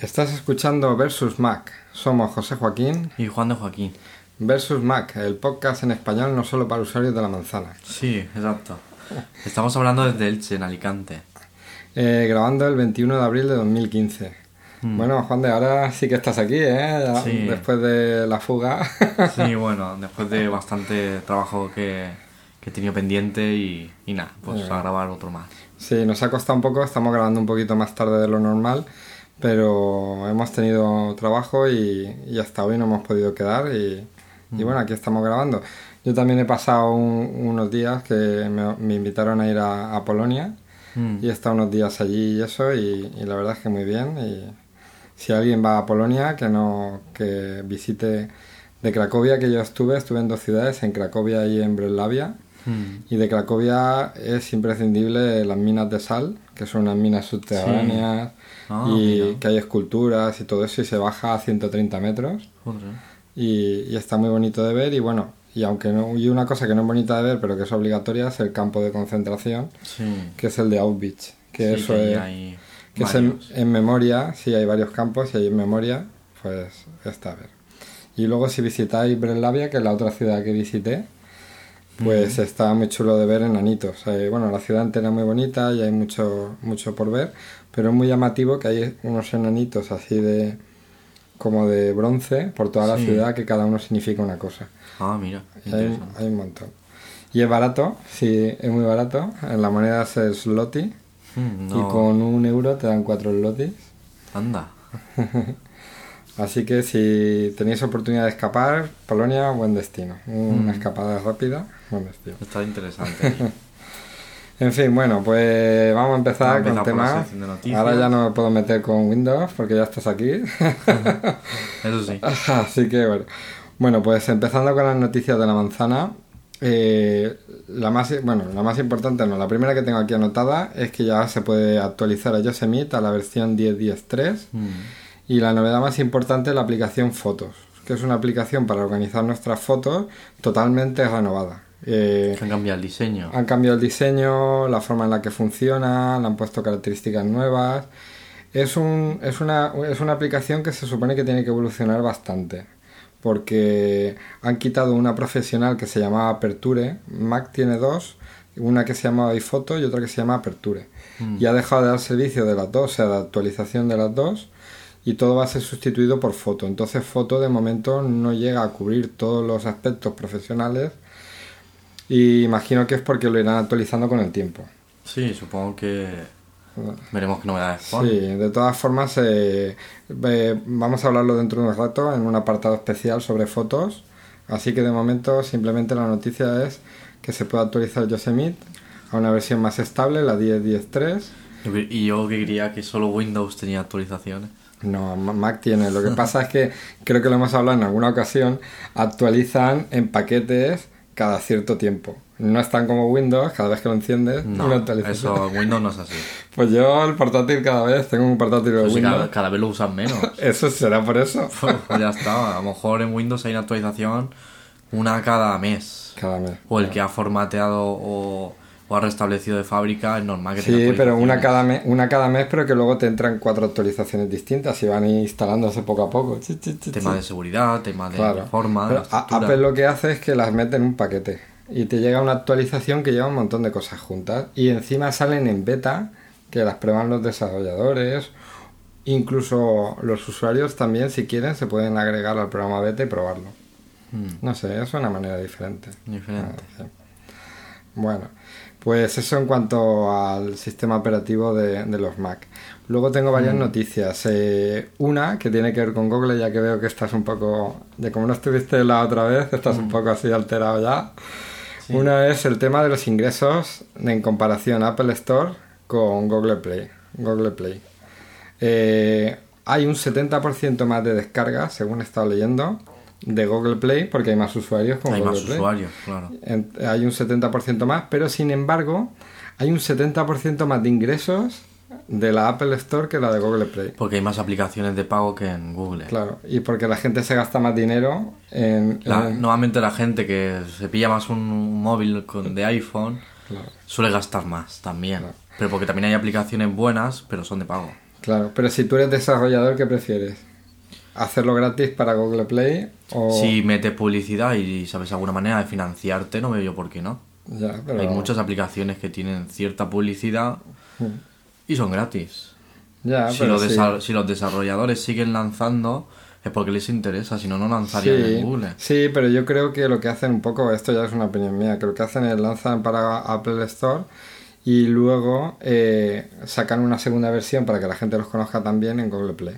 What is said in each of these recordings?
Estás escuchando Versus Mac. Somos José Joaquín. Y Juan de Joaquín. Versus Mac, el podcast en español no solo para usuarios de la manzana. Sí, exacto. Estamos hablando desde Elche, en Alicante. Eh, grabando el 21 de abril de 2015. Mm. Bueno, Juan de, ahora sí que estás aquí, ¿eh? Ya, Sí. Después de la fuga. Sí, bueno, después de bastante trabajo que, que he tenido pendiente y, y nada, pues a grabar otro más. sí, nos ha costado un poco, estamos grabando un poquito más tarde de lo normal, pero hemos tenido trabajo y, y hasta hoy no hemos podido quedar y, y bueno, aquí estamos grabando. Yo también he pasado un- unos días que me, me invitaron a ir a, a Polonia Mm. y he estado unos días allí y eso y, y la verdad es que muy bien y si alguien va a Polonia que no que visite de Cracovia que yo estuve estuve en dos ciudades en Cracovia y en Breslavia Mm. y de Cracovia es imprescindible las minas de sal que son unas minas subterráneas Ah, y mira. que hay esculturas y todo eso y se baja a 130 metros y, y está muy bonito de ver y bueno y aunque no y una cosa que no es bonita de ver pero que es obligatoria es el campo de concentración Sí. que es el de Auschwitz, que Sí, eso que es, hay que es en, en memoria, sí hay varios campos y ahí en memoria, pues está a ver. Y luego si visitáis Breslavia, que es la otra ciudad que visité, pues está muy chulo de ver enanitos. Eh, bueno, la ciudad entera es muy bonita y hay mucho, mucho por ver, pero es muy llamativo que hay unos enanitos así de como de bronce por toda la ciudad que cada uno significa una cosa. Ah, mira, Hay, hay un montón. Y es barato, sí, es muy barato. En la moneda es el zloty. Mm, Y con un euro te dan cuatro zlotys. anda. Así que si tenéis oportunidad de escapar, Polonia, buen destino. Una escapada rápida, buen destino. Está interesante. En fin, bueno, pues vamos a empezar Vamos con temas. noticias. Ahora ya no me puedo meter con Windows porque ya estás aquí. Eso sí. Así que bueno. Bueno, pues empezando con las noticias de la manzana. eh, la más bueno, la más importante no, la primera que tengo aquí anotada es que ya se puede actualizar a Yosemite a la versión 10.10.3 Mm. y la novedad más importante es la aplicación Fotos, que es una aplicación para organizar nuestras fotos totalmente renovada. Eh, han cambiado el diseño. han cambiado el diseño, la forma en la que funciona, le han puesto características nuevas. Es, un, es, una, es una aplicación que se supone que tiene que evolucionar bastante. Porque han quitado una profesional que se llamaba Aperture. Mac tiene dos, una que se llama iPhoto y otra que se llama Aperture. Y ha dejado de dar servicio de las dos, o sea, de actualización de las dos. Y todo va a ser sustituido por foto. Entonces foto de momento no llega a cubrir todos los aspectos profesionales y imagino que es porque lo irán actualizando con el tiempo. Sí, supongo que veremos qué novedades ponen. Sí, de todas formas, eh, vamos a hablarlo dentro de un rato en un apartado especial sobre fotos. Así que de momento simplemente la noticia es que se puede actualizar Yosemite a una versión más estable, la 10.10.3. Yo que- Y yo que quería que solo Windows tenía actualizaciones. No, Ma- Mac tiene. Lo que pasa es que creo que lo hemos hablado en alguna ocasión. Actualizan en paquetes cada cierto tiempo. No están como Windows, cada vez que lo enciendes, una No, actualización. eso Windows no es así. Pues yo el portátil cada vez tengo un portátil de Pues si Windows. cada, cada vez lo usan menos. Eso será por eso. Pues ya está. A lo mejor en Windows hay una actualización una cada mes. Cada mes. O el que ha formateado o, o ha restablecido de fábrica es normal que Sí, pero una cada, mes, una cada mes, pero que luego te entran cuatro actualizaciones distintas y van instalándose poco a poco. Chi, Tema de seguridad, tema de Claro. forma, Pero. Apple lo que hace es que las mete en un paquete y te llega una actualización que lleva un montón de cosas juntas y encima salen en beta que las prueban los desarrolladores. Incluso los usuarios también, si quieren, se pueden agregar al programa beta y probarlo. Mm, No sé, es una manera diferente. diferente. Ah. Bueno, pues eso en cuanto al sistema operativo de, de los Mac. Luego tengo varias noticias. Eh, una que tiene que ver con Google, ya que veo que estás un poco, de como no estuviste la otra vez, estás un poco así alterado ya. Sí. Una es el tema de los ingresos en comparación Apple Store con Google Play. Google Play. Eh, hay un 70% más de descargas, según he estado leyendo, de Google Play, porque hay más usuarios con Hay Google más Play. usuarios, claro. Hay un 70% más, pero sin embargo hay un 70% más de ingresos de la Apple Store que la de Google Play. Porque hay más aplicaciones de pago que en Google. Claro, y porque la gente se gasta más dinero en... La- en- Normalmente la gente que se pilla más un móvil con, de iPhone Claro. suele gastar más también. Pero porque también hay aplicaciones buenas, pero son de pago. Claro, pero si tú eres desarrollador, ¿qué prefieres? ¿Hacerlo gratis para Google Play o...? Si metes publicidad y sabes alguna manera de financiarte, no veo yo por qué no. Ya, pero... Hay muchas aplicaciones que tienen cierta publicidad y son gratis. Ya, Si pero los, sí. desa- si los desarrolladores siguen lanzando, es porque les interesa, si no, no lanzarían Sí, en Google. sí, pero yo creo que lo que hacen un poco, esto ya es una opinión mía, que lo que hacen es lanzan para Apple Store y luego eh, sacan una segunda versión para que la gente los conozca también en Google Play.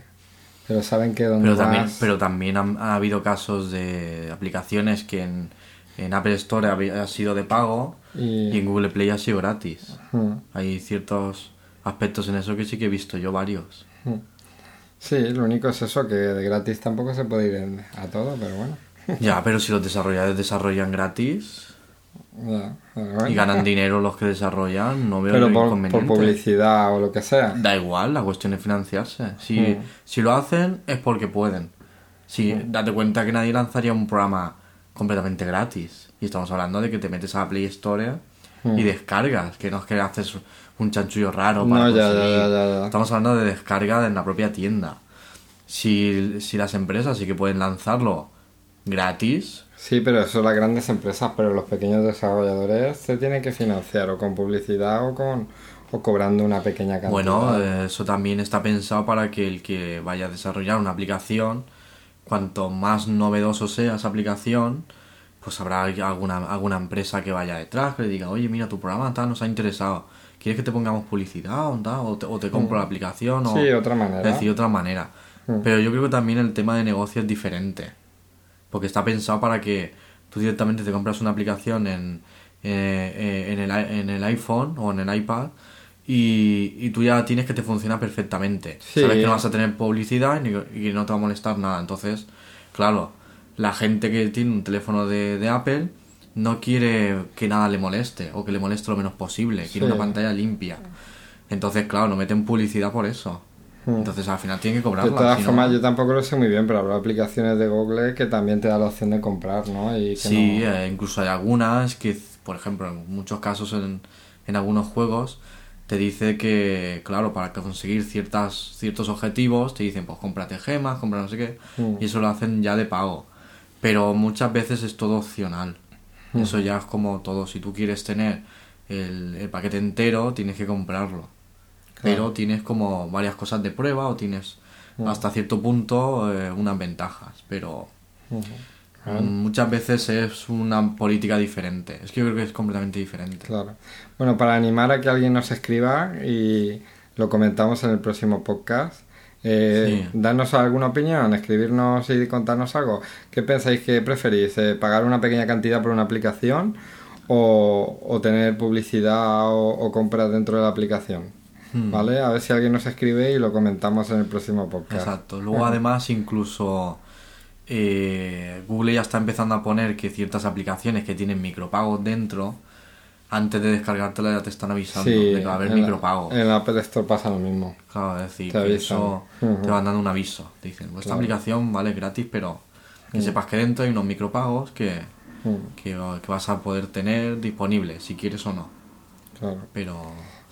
Pero saben que donde Pero también, vas- pero también han- ha, habido casos de aplicaciones que en, en Apple Store había sido de pago Y- y en Google Play ha sido gratis. Hay ciertos aspectos en eso que sí que he visto yo varios. Sí, lo único es eso, que de gratis tampoco se puede ir en- a todo, pero bueno. Ya, pero si los desarrolladores desarrollan gratis Y ganan dinero los que desarrollan, no veo Pero por, publicidad o lo que sea. Da igual, la cuestión es financiarse. Si, Mm. si lo hacen es porque pueden. Si date cuenta que nadie lanzaría un programa completamente gratis. Y estamos hablando de que te metes a la Play Store y descargas, que no es que haces un chanchullo raro para Mm. No, ya, ya. Estamos hablando de descarga en la propia tienda. Si, si las empresas sí que pueden lanzarlo gratis, Sí, pero eso las grandes empresas, pero los pequeños desarrolladores se tienen que financiar o con publicidad o con o cobrando una pequeña cantidad. Bueno, eh, eso también está pensado para que el que vaya a desarrollar una aplicación, cuanto más novedoso sea esa aplicación, pues habrá alguna, alguna empresa que vaya detrás, que le diga, oye, mira, tu programa tal, nos ha interesado. ¿Quieres que te pongamos publicidad o, tal? o, te, o te compro la aplicación? O, Mm. Sí, otra manera. Es decir, otra manera. Mm. Pero yo creo que también el tema de negocio es diferente. Porque está pensado para que tú directamente te compras una aplicación en, eh, eh, en, el, en el iPhone o en el iPad y, y tú ya tienes que te funciona perfectamente. Sí. Sabes que no vas a tener publicidad y que no te va a molestar nada. Entonces, claro, la gente que tiene un teléfono de, de Apple no quiere que nada le moleste o que le moleste lo menos posible. Quiere Sí. una pantalla limpia. Entonces, claro, no meten publicidad por eso. Entonces, al final tienen que Hmm. de cobrarla. todas formas, yo tampoco lo sé muy bien, pero habrá aplicaciones de Google que también te da la opción de comprar, ¿no? Y que Sí, no- eh, incluso hay algunas que, por ejemplo, en muchos casos en, en algunos juegos te dice que, claro, para conseguir ciertas, ciertos objetivos te dicen, pues cómprate gemas, compra no sé qué, Mm. y eso lo hacen ya de pago. Pero muchas veces es todo opcional. Mm. Eso ya es como todo. Si tú quieres tener el, el paquete entero, tienes que comprarlo. Pero tienes como varias cosas de prueba o tienes hasta cierto punto eh, unas ventajas. Pero. Mm, Muchas veces es una política diferente. Es que yo creo que es completamente diferente. Claro. Bueno, para animar a que alguien nos escriba y lo comentamos en el próximo podcast. Eh, Sí. Darnos alguna opinión, escribirnos y contarnos algo. ¿Qué pensáis que preferís? eh, ¿Pagar una pequeña cantidad por una aplicación o, o tener publicidad o, o compras dentro de la aplicación? Hmm. ¿Vale? A ver si alguien nos escribe y lo comentamos en el próximo podcast. Exacto. Luego además incluso eh, Google ya está empezando a poner que ciertas aplicaciones que tienen micropagos dentro, antes de descargártela ya te están avisando Sí, de que va a haber en la- micropago. En la Apple Store pasa lo mismo. Claro, es decir, Te eso te van dando un aviso. Te dicen, pues esta Claro. aplicación vale gratis, pero que sepas que dentro hay unos micropagos que, que, que vas a poder tener disponibles, si quieres o no. claro. Pero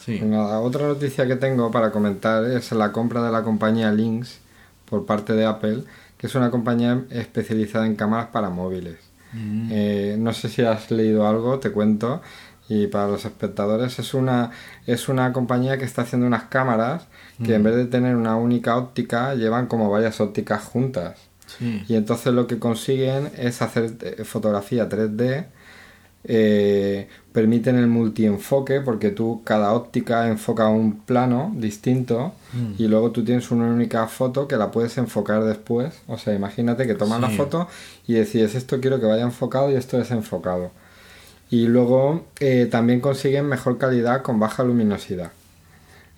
sí. Nada, otra noticia que tengo para comentar es la compra de la compañía Lynx por parte de Apple, que es una compañía especializada en cámaras para móviles. Mm. Eh, no sé si has leído algo, te cuento. Y para los espectadores es una, es una compañía que está haciendo unas cámaras que en vez de tener una única óptica llevan como varias ópticas juntas. Sí. Y entonces lo que consiguen es hacer eh, fotografía 3D, eh, permiten el multienfoque porque tú cada óptica enfoca un plano distinto y luego tú tienes una única foto que la puedes enfocar después. O sea, imagínate que tomas la foto y decides esto quiero que vaya enfocado y esto desenfocado. Y luego eh, también consiguen mejor calidad con baja luminosidad.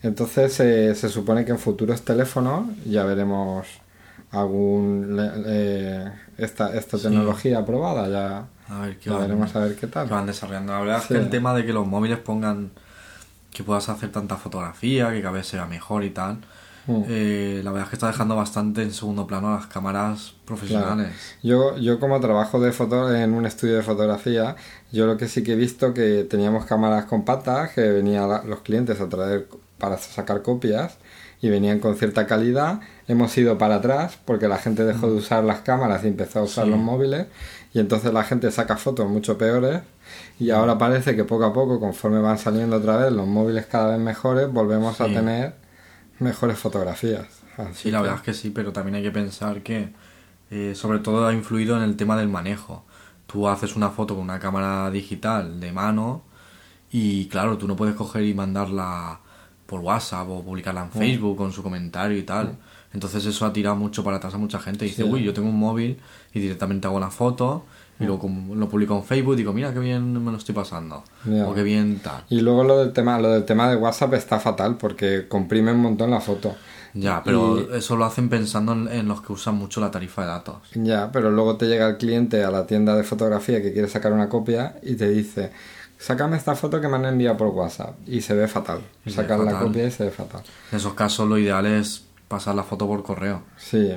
Entonces eh, se supone que en futuros teléfonos ya veremos algún eh, esta, esta tecnología aprobada ya, A ver qué van, veremos a ver qué tal qué van desarrollando. La verdad es Sí. que el tema de que los móviles pongan que puedas hacer tanta fotografía, que cada vez sea mejor y tal, Mm. eh, la verdad es que está dejando bastante en segundo plano las cámaras profesionales. Yo, yo como trabajo de foto en un estudio de fotografía, yo lo que sí que he visto que teníamos cámaras compactas que venían los clientes a traer para sacar copias y venían con cierta calidad. Hemos ido para atrás porque la gente dejó de usar las cámaras y empezó a usar Sí. los móviles y entonces la gente saca fotos mucho peores y ahora parece que poco a poco, conforme van saliendo otra vez los móviles cada vez mejores, volvemos a tener mejores fotografías. Así Sí, la que- verdad es que sí, pero también hay que pensar que eh, sobre todo ha influido en el tema del manejo. Tú haces una foto con una cámara digital de mano y claro, tú no puedes coger y mandarla por WhatsApp o publicarla en. Facebook con su comentario y tal. Entonces eso ha tirado mucho para atrás a mucha gente. Dice, Sí. Mm. uy, yo tengo un móvil y directamente hago la foto y luego com- lo publico en Facebook y digo, mira qué bien me lo estoy pasando. Ya. O qué bien tal. Y luego lo del tema, lo del tema de WhatsApp está fatal porque comprime un montón la foto. Ya, pero Y- eso lo hacen pensando en, en los que usan mucho la tarifa de datos. Ya, pero luego te llega el cliente a la tienda de fotografía que quiere sacar una copia y te dice, sácame esta foto que me han enviado por WhatsApp. Y se ve fatal. Y Sacar la copia y se ve fatal. En esos casos lo ideal es pasar la foto por correo, Sí.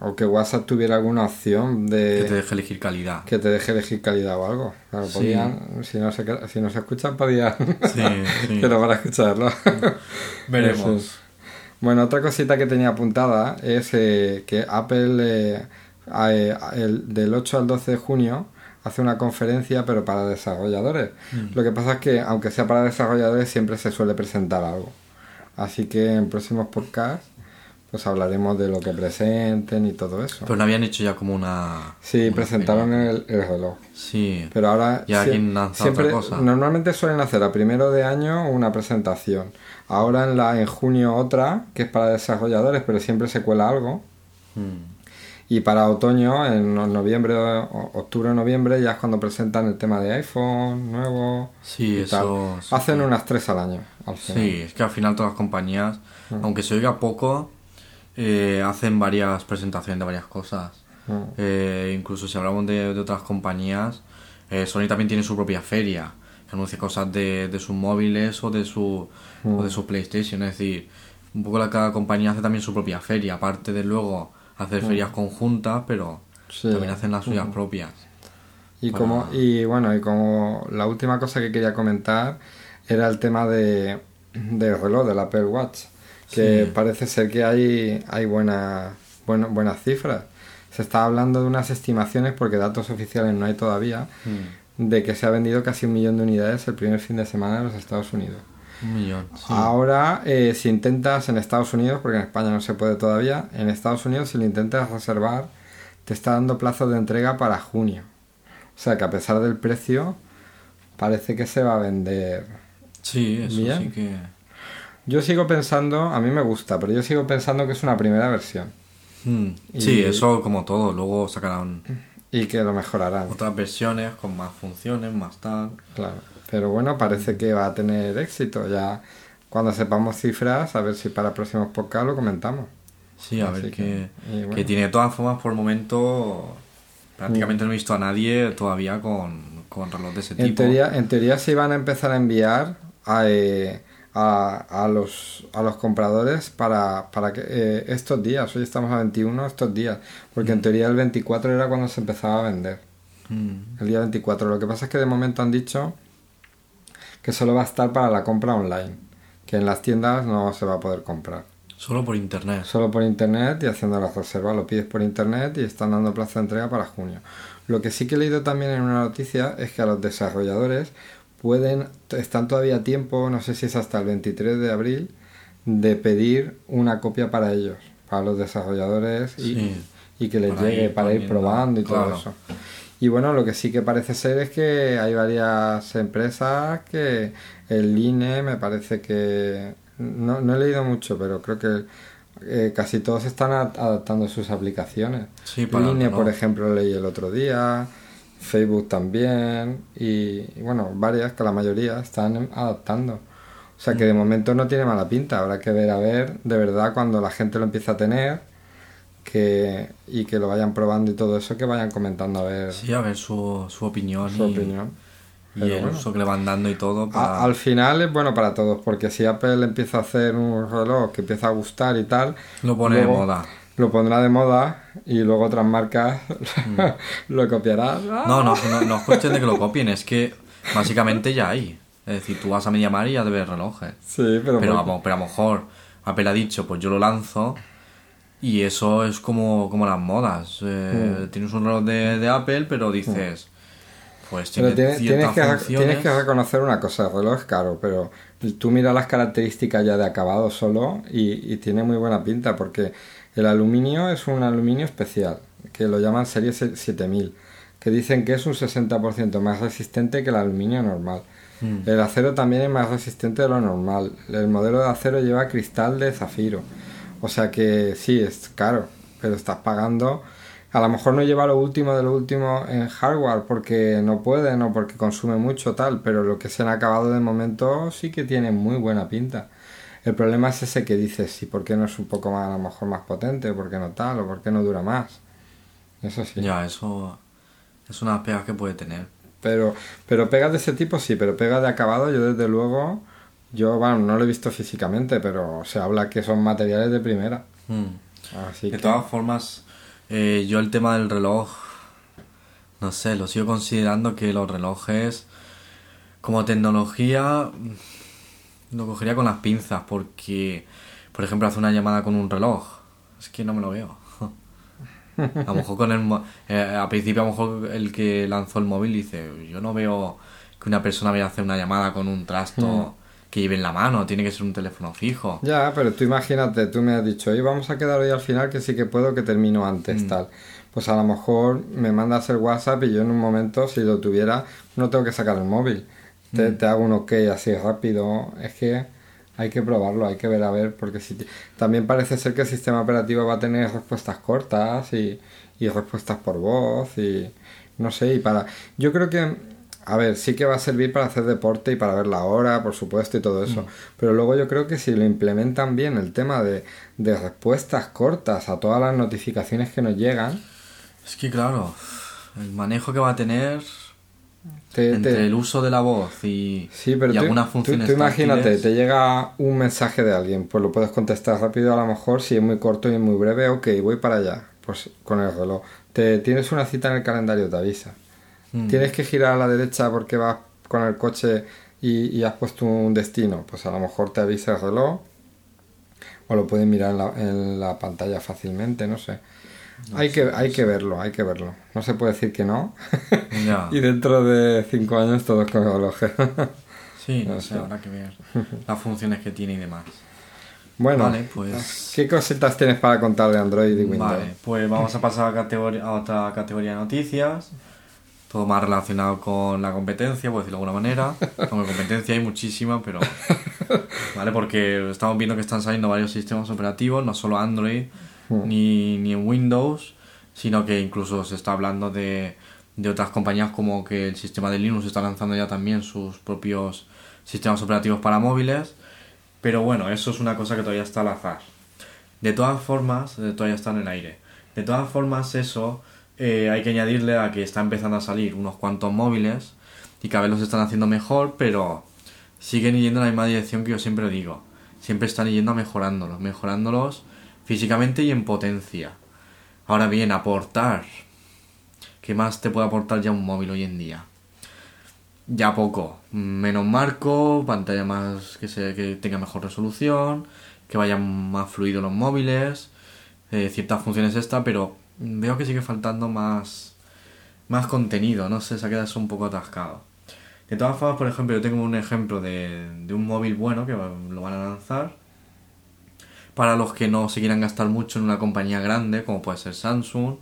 O que WhatsApp tuviera alguna opción que te de deje elegir calidad. que te deje elegir calidad o algo. Claro, Sí. podían, si no se, si no se escuchan, podían Sí, sí. que no van a escucharlo. Veremos. Es. Bueno, otra cosita que tenía apuntada es eh, que Apple eh, a- eh, el- del 8 al 12 de junio hace una conferencia pero para desarrolladores. Mm. Lo que pasa es que aunque sea para desarrolladores siempre se suele presentar algo. Así que en próximos podcasts pues hablaremos de lo que presenten y todo eso. Pero no habían hecho ya como una... sí, una presentaron el, el reloj. Sí. Pero ahora Y aquí sie- lanza otra cosa. normalmente suelen hacer a primero de año una presentación. Ahora en la en junio otra que es para desarrolladores, pero siempre se cuela algo. Mm. Y para otoño, en no- noviembre, octubre o noviembre, ya es cuando presentan el tema de iPhone nuevo. Sí, tal. eso... sí. Hacen unas tres al año. Al final. Sí, es que al final todas las compañías, Mm. aunque se oiga poco, eh, hacen varias presentaciones de varias cosas. Mm. Eh, incluso si hablamos de, de otras compañías, eh, Sony también tiene su propia feria, que anuncia cosas de, de sus móviles o de su, o de su PlayStation. Es decir, un poco la, cada compañía hace también su propia feria, aparte de luego hacer ferias conjuntas, pero Sí. también hacen las suyas propias. Y Para- como y bueno, y como la última cosa que quería comentar era el tema de del reloj del Apple Watch, que Sí. parece ser que hay hay buenas bueno, buenas cifras. Se está hablando de unas estimaciones porque datos oficiales no hay todavía de que se ha vendido casi un millón de unidades el primer fin de semana en los Estados Unidos. Un millón. sí. Ahora, eh, si intentas en Estados Unidos, porque en España no se puede todavía, en Estados Unidos si lo intentas reservar, te está dando plazo de entrega para junio. O sea que a pesar del precio, parece que se va a vender. Sí, eso Bien. sí que... Yo sigo pensando, a mí me gusta, pero yo sigo pensando que es una primera versión Mm, Y- Sí, eso como todo. Luego sacarán y que lo mejorarán. otras versiones con más funciones, más tal. Claro. Pero bueno, parece que va a tener éxito. Ya cuando sepamos cifras, a ver si para próximos podcasts lo comentamos. Sí, a Así ver que- bueno. que tiene de todas formas por el momento prácticamente no he visto a nadie todavía con, con reloj de ese En tipo. teoría, en teoría se iban a empezar a enviar a, eh, a, a los, a los compradores para, para que eh, estos días, hoy estamos a 21, estos días, porque en teoría el 24 era cuando se empezaba a vender, Mm, el día 24. Lo que pasa es que de momento han dicho que solo va a estar para la compra online, que en las tiendas no se va a poder comprar. Solo por internet. Solo por internet y haciendo la reserva. Lo pides por internet y están dando plazo de entrega para junio. Lo que sí que he leído también en una noticia es que a los desarrolladores pueden, están todavía a tiempo, no sé si es hasta el 23 de abril, de pedir una copia para ellos, para los desarrolladores y, Sí. y que les Para llegue ir para ir probando y todo claro. eso. Y bueno, lo que sí que parece ser es que hay varias empresas que el INE me parece que no, no he leído mucho, pero creo que eh, casi todos están adaptando sus aplicaciones. Sí, para el INE, por ejemplo, leí el otro día, Facebook también y, y bueno, varias que la mayoría están adaptando. O sea que Mm. de momento no tiene mala pinta, habrá que ver a ver de verdad cuando la gente lo empiece a tener que y que lo vayan probando y todo eso que vayan comentando a ver Sí, a ver su, su opinión su y, opinión. y Pero el bueno. uso que le van dando y todo. Para... A- al final es bueno para todos, porque si Apple empieza a hacer un reloj que empieza a gustar y tal, Lo pone de moda. Lo pondrá de moda y luego otras marcas lo copiarán. Mm. No, no, no, no es cuestión de que lo copien, es que básicamente ya hay. Es decir, tú vas a MediaMar y ya debes relojes. Sí, pero, Pero, a, pero a lo mejor Apple ha dicho, pues yo lo lanzo. Y eso es como, como las modas. Eh, Mm. Tienes un reloj de, de Apple, pero dices, pues tiene Pero tiene- ciertas tienes, que, funciones. tienes que reconocer una cosa, el reloj es caro, pero tú miras las características ya de acabado solo y, y tiene muy buena pinta porque el aluminio es un aluminio especial, que lo llaman serie se- 7000, que dicen que es un 60% más resistente que el aluminio normal. Mm. El acero también es más resistente de lo normal. El modelo de acero lleva cristal de zafiro. O sea que sí, es caro, pero estás pagando. A lo mejor no lleva lo último de lo último en hardware porque no pueden o porque consume mucho tal, pero lo que se han acabado de momento sí que tiene muy buena pinta. El problema es ese que dices, ¿y por qué no es un poco más, a lo mejor más potente? ¿Por qué no tal? ¿O por qué no dura más? Eso sí. Ya, eso es una pegas que puede tener. Pero, pero pegas de ese tipo sí, pero pegas de acabado yo desde luego, yo bueno, no lo he visto físicamente, pero se habla que son materiales de primera. Mm. Así De que todas formas, eh, yo el tema del reloj, no sé, lo sigo considerando que los relojes, como tecnología, lo cogería con las pinzas, porque, por ejemplo, hacer una llamada con un reloj, es que no me lo veo. A lo mejor con el... eh, a principio a lo mejor el que lanzó el móvil dice, yo no veo que una persona vaya a hacer una llamada con un trasto que lleve en la mano, tiene que ser un teléfono fijo. ya, pero tú imagínate, tú me has dicho, vamos a quedar hoy al final que sí que puedo que termino antes, tal. Pues a lo mejor me mandas el WhatsApp y yo en un momento, si lo tuviera, no tengo que sacar el móvil. Te, te hago un ok así rápido. Es que hay que probarlo, hay que ver a ver, porque si también parece ser que el sistema operativo va a tener respuestas cortas y, y respuestas por voz y no sé, y para... Yo creo que, a ver, sí que va a servir para hacer deporte y para ver la hora, por supuesto, y todo eso, pero luego yo creo que si lo implementan bien el tema de, de respuestas cortas a todas las notificaciones que nos llegan, Es que claro, el manejo que va a tener te, entre te- el uso de la voz y, Sí, pero y tú, algunas tú- funciones tú imagínate, táctiles, te llega un mensaje de alguien, pues lo puedes contestar rápido a lo mejor, si es muy corto y muy breve, ok, voy para allá, pues con el reloj. Te tienes una cita en el calendario, te avisa. Mm. Tienes que girar a la derecha porque vas con el coche y, y has puesto un destino, pues a lo mejor te avisa el reloj o lo puedes mirar en la, en la pantalla fácilmente, no sé. Hay que, hay que verlo, hay que verlo. No se puede decir que no. Ya. y dentro de cinco años todos con relojes. Sí, no No sé, habrá que ver las funciones que tiene y demás. Bueno, Vale, pues- ¿qué cositas tienes para contar de Android y Windows? Vale, pues vamos a pasar a, categoría, a otra categoría de noticias. Todo más relacionado con la competencia, por decirlo de alguna manera. Como competencia hay muchísima, pero. ¿Vale? Porque estamos viendo que están saliendo varios sistemas operativos, no solo Android ni, ni en Windows, sino que incluso se está hablando de, de otras compañías como que el sistema de Linux está lanzando ya también sus propios sistemas operativos para móviles. Pero bueno, eso es una cosa que todavía está al azar. De todas formas, eh, todavía está en el aire. De todas formas, eso eh, hay que añadirle a que está empezando a salir unos cuantos móviles y cada vez los están haciendo mejor, pero siguen yendo en la misma dirección que yo siempre digo. Siempre están yendo a mejorándolos, mejorándolos físicamente y en potencia. Ahora bien, aportar. ¿Qué más te puede aportar ya un móvil hoy en día? Ya poco. Menos marco, pantalla más que, se, que tenga mejor resolución, que vayan más fluidos los móviles, eh, ciertas funciones esta, pero veo que sigue faltando más, más contenido, no sé, se ha quedado un poco atascado. De todas formas, por ejemplo, yo tengo un ejemplo de, un móvil bueno que lo van a lanzar para los que no se quieran gastar mucho en una compañía grande, como puede ser Samsung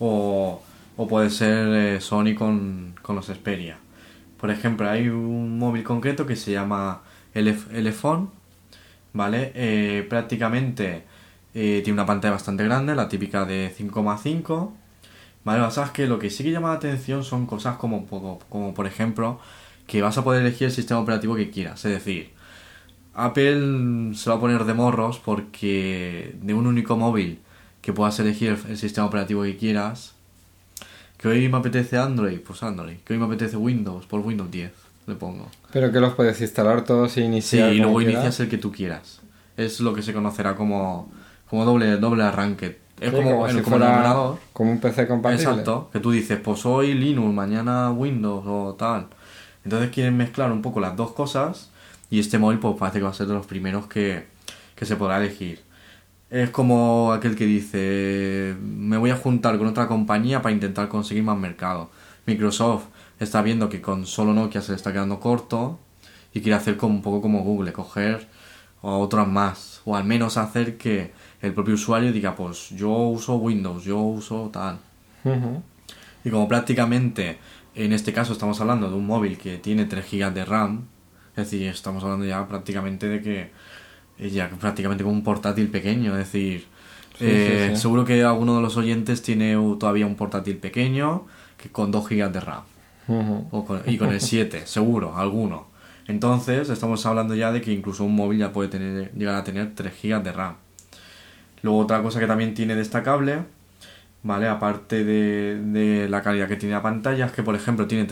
o, o puede ser eh, Sony con, con los Xperia. Por ejemplo, hay un móvil concreto que se llama Elef- ¿vale? Eh, prácticamente eh, tiene una pantalla bastante grande, la típica de 5,5. ¿Vale? Que pasa es que lo que sí que llama la atención son cosas como, como, como, por ejemplo, que vas a poder elegir el sistema operativo que quieras. Es decir, Apple se va a poner de morros porque de un único móvil que puedas elegir el, sistema operativo que quieras, que hoy me apetece Android, pues Android. Que hoy me apetece Windows, por Windows 10 le pongo. Pero que los puedes instalar todos y Sí, iniciar. y como luego quieras. inicias el que tú quieras. Es lo que se conocerá como, como doble, doble arranque. Es Sí, como, si el, como el fuera ordenador. Como un PC compatible. Exacto, que tú dices, pues hoy Linux, mañana Windows o tal. Entonces quieren mezclar un poco las dos cosas y este móvil pues parece que va a ser de los primeros que, que se podrá elegir. Es como aquel que dice, me voy a juntar con otra compañía para intentar conseguir más mercado. Microsoft está viendo que con solo Nokia se le está quedando corto y quiere hacer como un poco como Google, coger a otras más, o al menos hacer que el propio usuario diga, pues yo uso Windows, yo uso tal. Y como prácticamente en este caso estamos hablando de un móvil que tiene 3 GB de RAM, es decir, estamos hablando ya prácticamente de que es ya prácticamente como un portátil pequeño, es decir, eh, seguro que alguno de los oyentes tiene todavía un portátil pequeño que con 2 GB de RAM. y con el 7, seguro, alguno. Entonces, estamos hablando ya de que incluso un móvil ya puede tener, llegar a tener 3 GB de RAM. Luego otra cosa que también tiene destacable, ¿vale? Aparte de, de la calidad que tiene la pantalla, es que por ejemplo tiene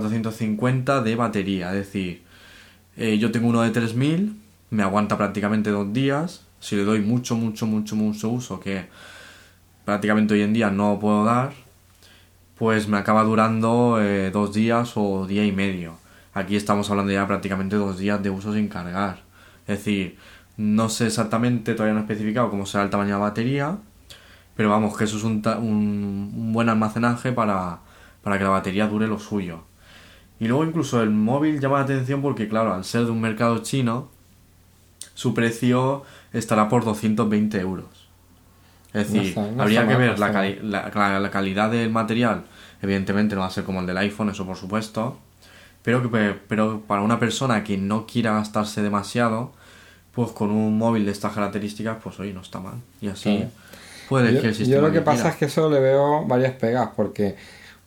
3450 de batería. Es decir, eh, yo tengo uno de 3000 me aguanta prácticamente dos días. Si le doy mucho, mucho, mucho, mucho uso, que prácticamente hoy en día no puedo dar, pues me acaba durando eh, dos días o día y medio. Aquí estamos hablando ya prácticamente dos días de uso sin cargar. Es decir, no sé exactamente, todavía no he especificado cómo será el tamaño de la batería, pero vamos, que eso es un, un, buen almacenaje para, para que la batería dure lo suyo. Y luego incluso el móvil llama la atención porque, claro, al ser de un mercado chino, su precio estará por 220 euros. Es decir, habría que ver la, la, calidad del material. Evidentemente no va a ser como el del iPhone, eso por supuesto. Pero, que, pero para una persona que no quiera gastarse demasiado, pues con un móvil de estas características, pues oye, no está mal. Y así puede elegir el sistema. Yo lo que, pasa es que eso le veo varias pegas, porque,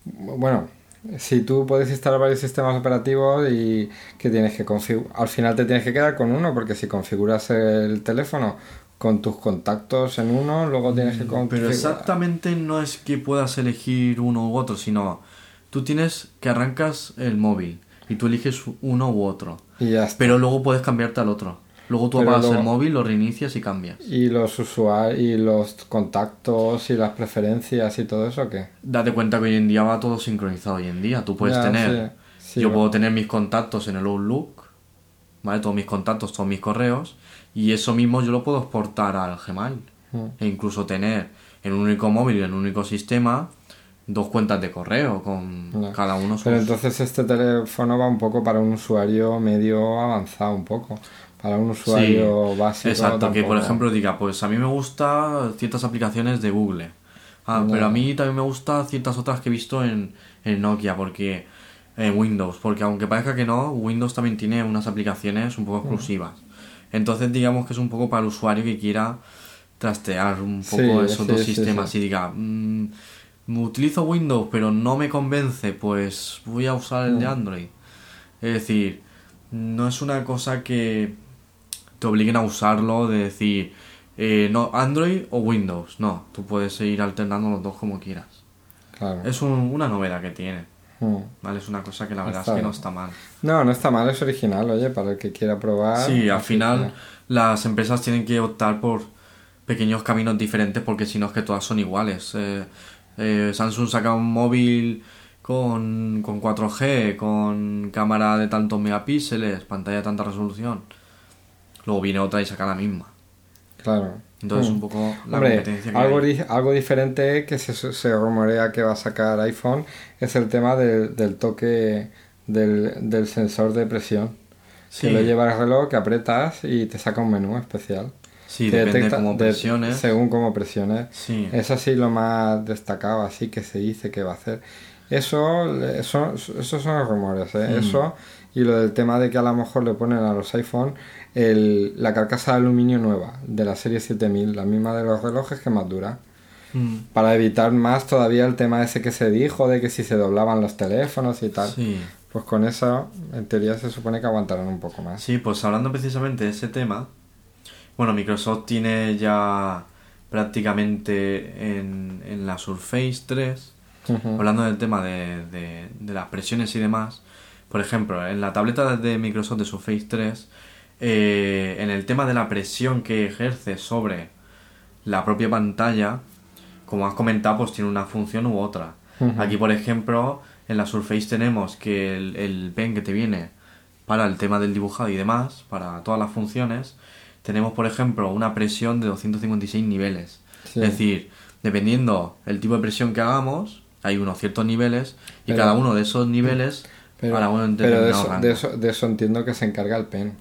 bueno, si tú puedes instalar varios sistemas operativos y que tienes que configurar, al final te tienes que quedar con uno, porque si configuras el teléfono con tus contactos en uno, luego tienes que configurar. Pero exactamente no es que puedas elegir uno u otro, sino tú tienes que arrancas el móvil y tú eliges uno u otro. Y ya Pero luego puedes cambiarte al otro. Luego tú apagas el móvil, lo reinicias y cambias. ¿Y los usuarios, y los contactos y las preferencias y todo eso qué? Date cuenta que hoy en día va todo sincronizado hoy en día. Tú puedes tener... yo puedo tener mis contactos en el Outlook, ¿vale? Todos mis contactos, todos mis correos. Y eso mismo yo lo puedo exportar al Gmail. Mm. E incluso tener en un único móvil, en un único sistema, dos cuentas de correo con cada uno. Pero entonces este teléfono va un poco para un usuario medio avanzado, un poco para un usuario básico. Exacto, que por ejemplo diga, pues a mí me gustan ciertas aplicaciones de Google. Ah, pero a mí también me gustan ciertas otras que he visto en, en Nokia, porque en Windows, porque aunque parezca que no, Windows también tiene unas aplicaciones un poco exclusivas. Entonces digamos que es un poco para el usuario que quiera trastear un poco esos dos sistemas y diga, mmm, utilizo Windows pero no me convence, pues voy a usar el de Android. Es decir, no es una cosa que te obliguen a usarlo, de decir, eh, no, Android o Windows. No, tú puedes ir alternando los dos como quieras. Claro. Es una novedad que tiene. Hmm. ¿Vale? Es una cosa que la verdad es que no está mal. No, no está mal, es original, oye, para el que quiera probar. Sí, al final las empresas tienen que optar por pequeños caminos diferentes porque si no es que todas son iguales. Eh, eh, Samsung saca un móvil con, con 4G, con cámara de tantos megapíxeles, pantalla de tanta resolución luego viene otra y saca la misma. Claro. Entonces, un mm. poco la competencia algo, algo diferente que se, se, rumorea que va a sacar iPhone es el tema del toque del, sensor de presión. Que lo lleva el reloj, que apretas y te saca un menú especial. Sí, depende cómo presiones. según cómo presiones. Sí. Es así lo más destacado, así que se dice que va a hacer. Eso, eso esos son los rumores, ¿eh? Mm. Eso y lo del tema de que a lo mejor le ponen a los iPhone el, la carcasa de aluminio nueva de la serie 7000, la misma de los relojes que más dura. Mm. Para evitar más todavía el tema ese que se dijo de que si se doblaban los teléfonos y tal. Pues con eso, en teoría, se supone que aguantarán un poco más. Sí, pues hablando precisamente de ese tema, bueno, Microsoft tiene ya prácticamente en, en la Surface 3, hablando del tema de, de, de, las presiones y demás, por ejemplo, en la tableta de Microsoft de Surface 3, eh, en el tema de la presión que ejerce sobre la propia pantalla, como has comentado, pues tiene una función u otra. Aquí, por ejemplo, en la Surface tenemos que el, pen que te viene para el tema del dibujado y demás, para todas las funciones, tenemos, por ejemplo, una presión de 256 niveles. Sí. Es decir, dependiendo el tipo de presión que hagamos, hay unos ciertos niveles y Pero- cada uno de esos niveles Pero, para un pero de, eso, rango. de, eso, de eso entiendo que se encarga el pen,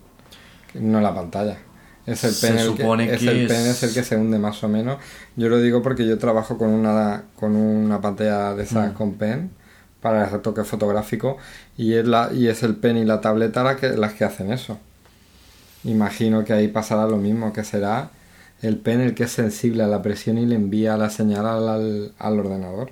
no la pantalla. Es el Se pen, el supone que, es que el pen es- el que se hunde más o menos. Yo lo digo porque yo trabajo con una con una pantalla de esas Mm. con pen para el retoque fotográfico y es la y es el pen y la tableta la que, las que hacen eso. Imagino que ahí pasará lo mismo, que será el pen el que es sensible a la presión y le envía la señal al, al, al ordenador.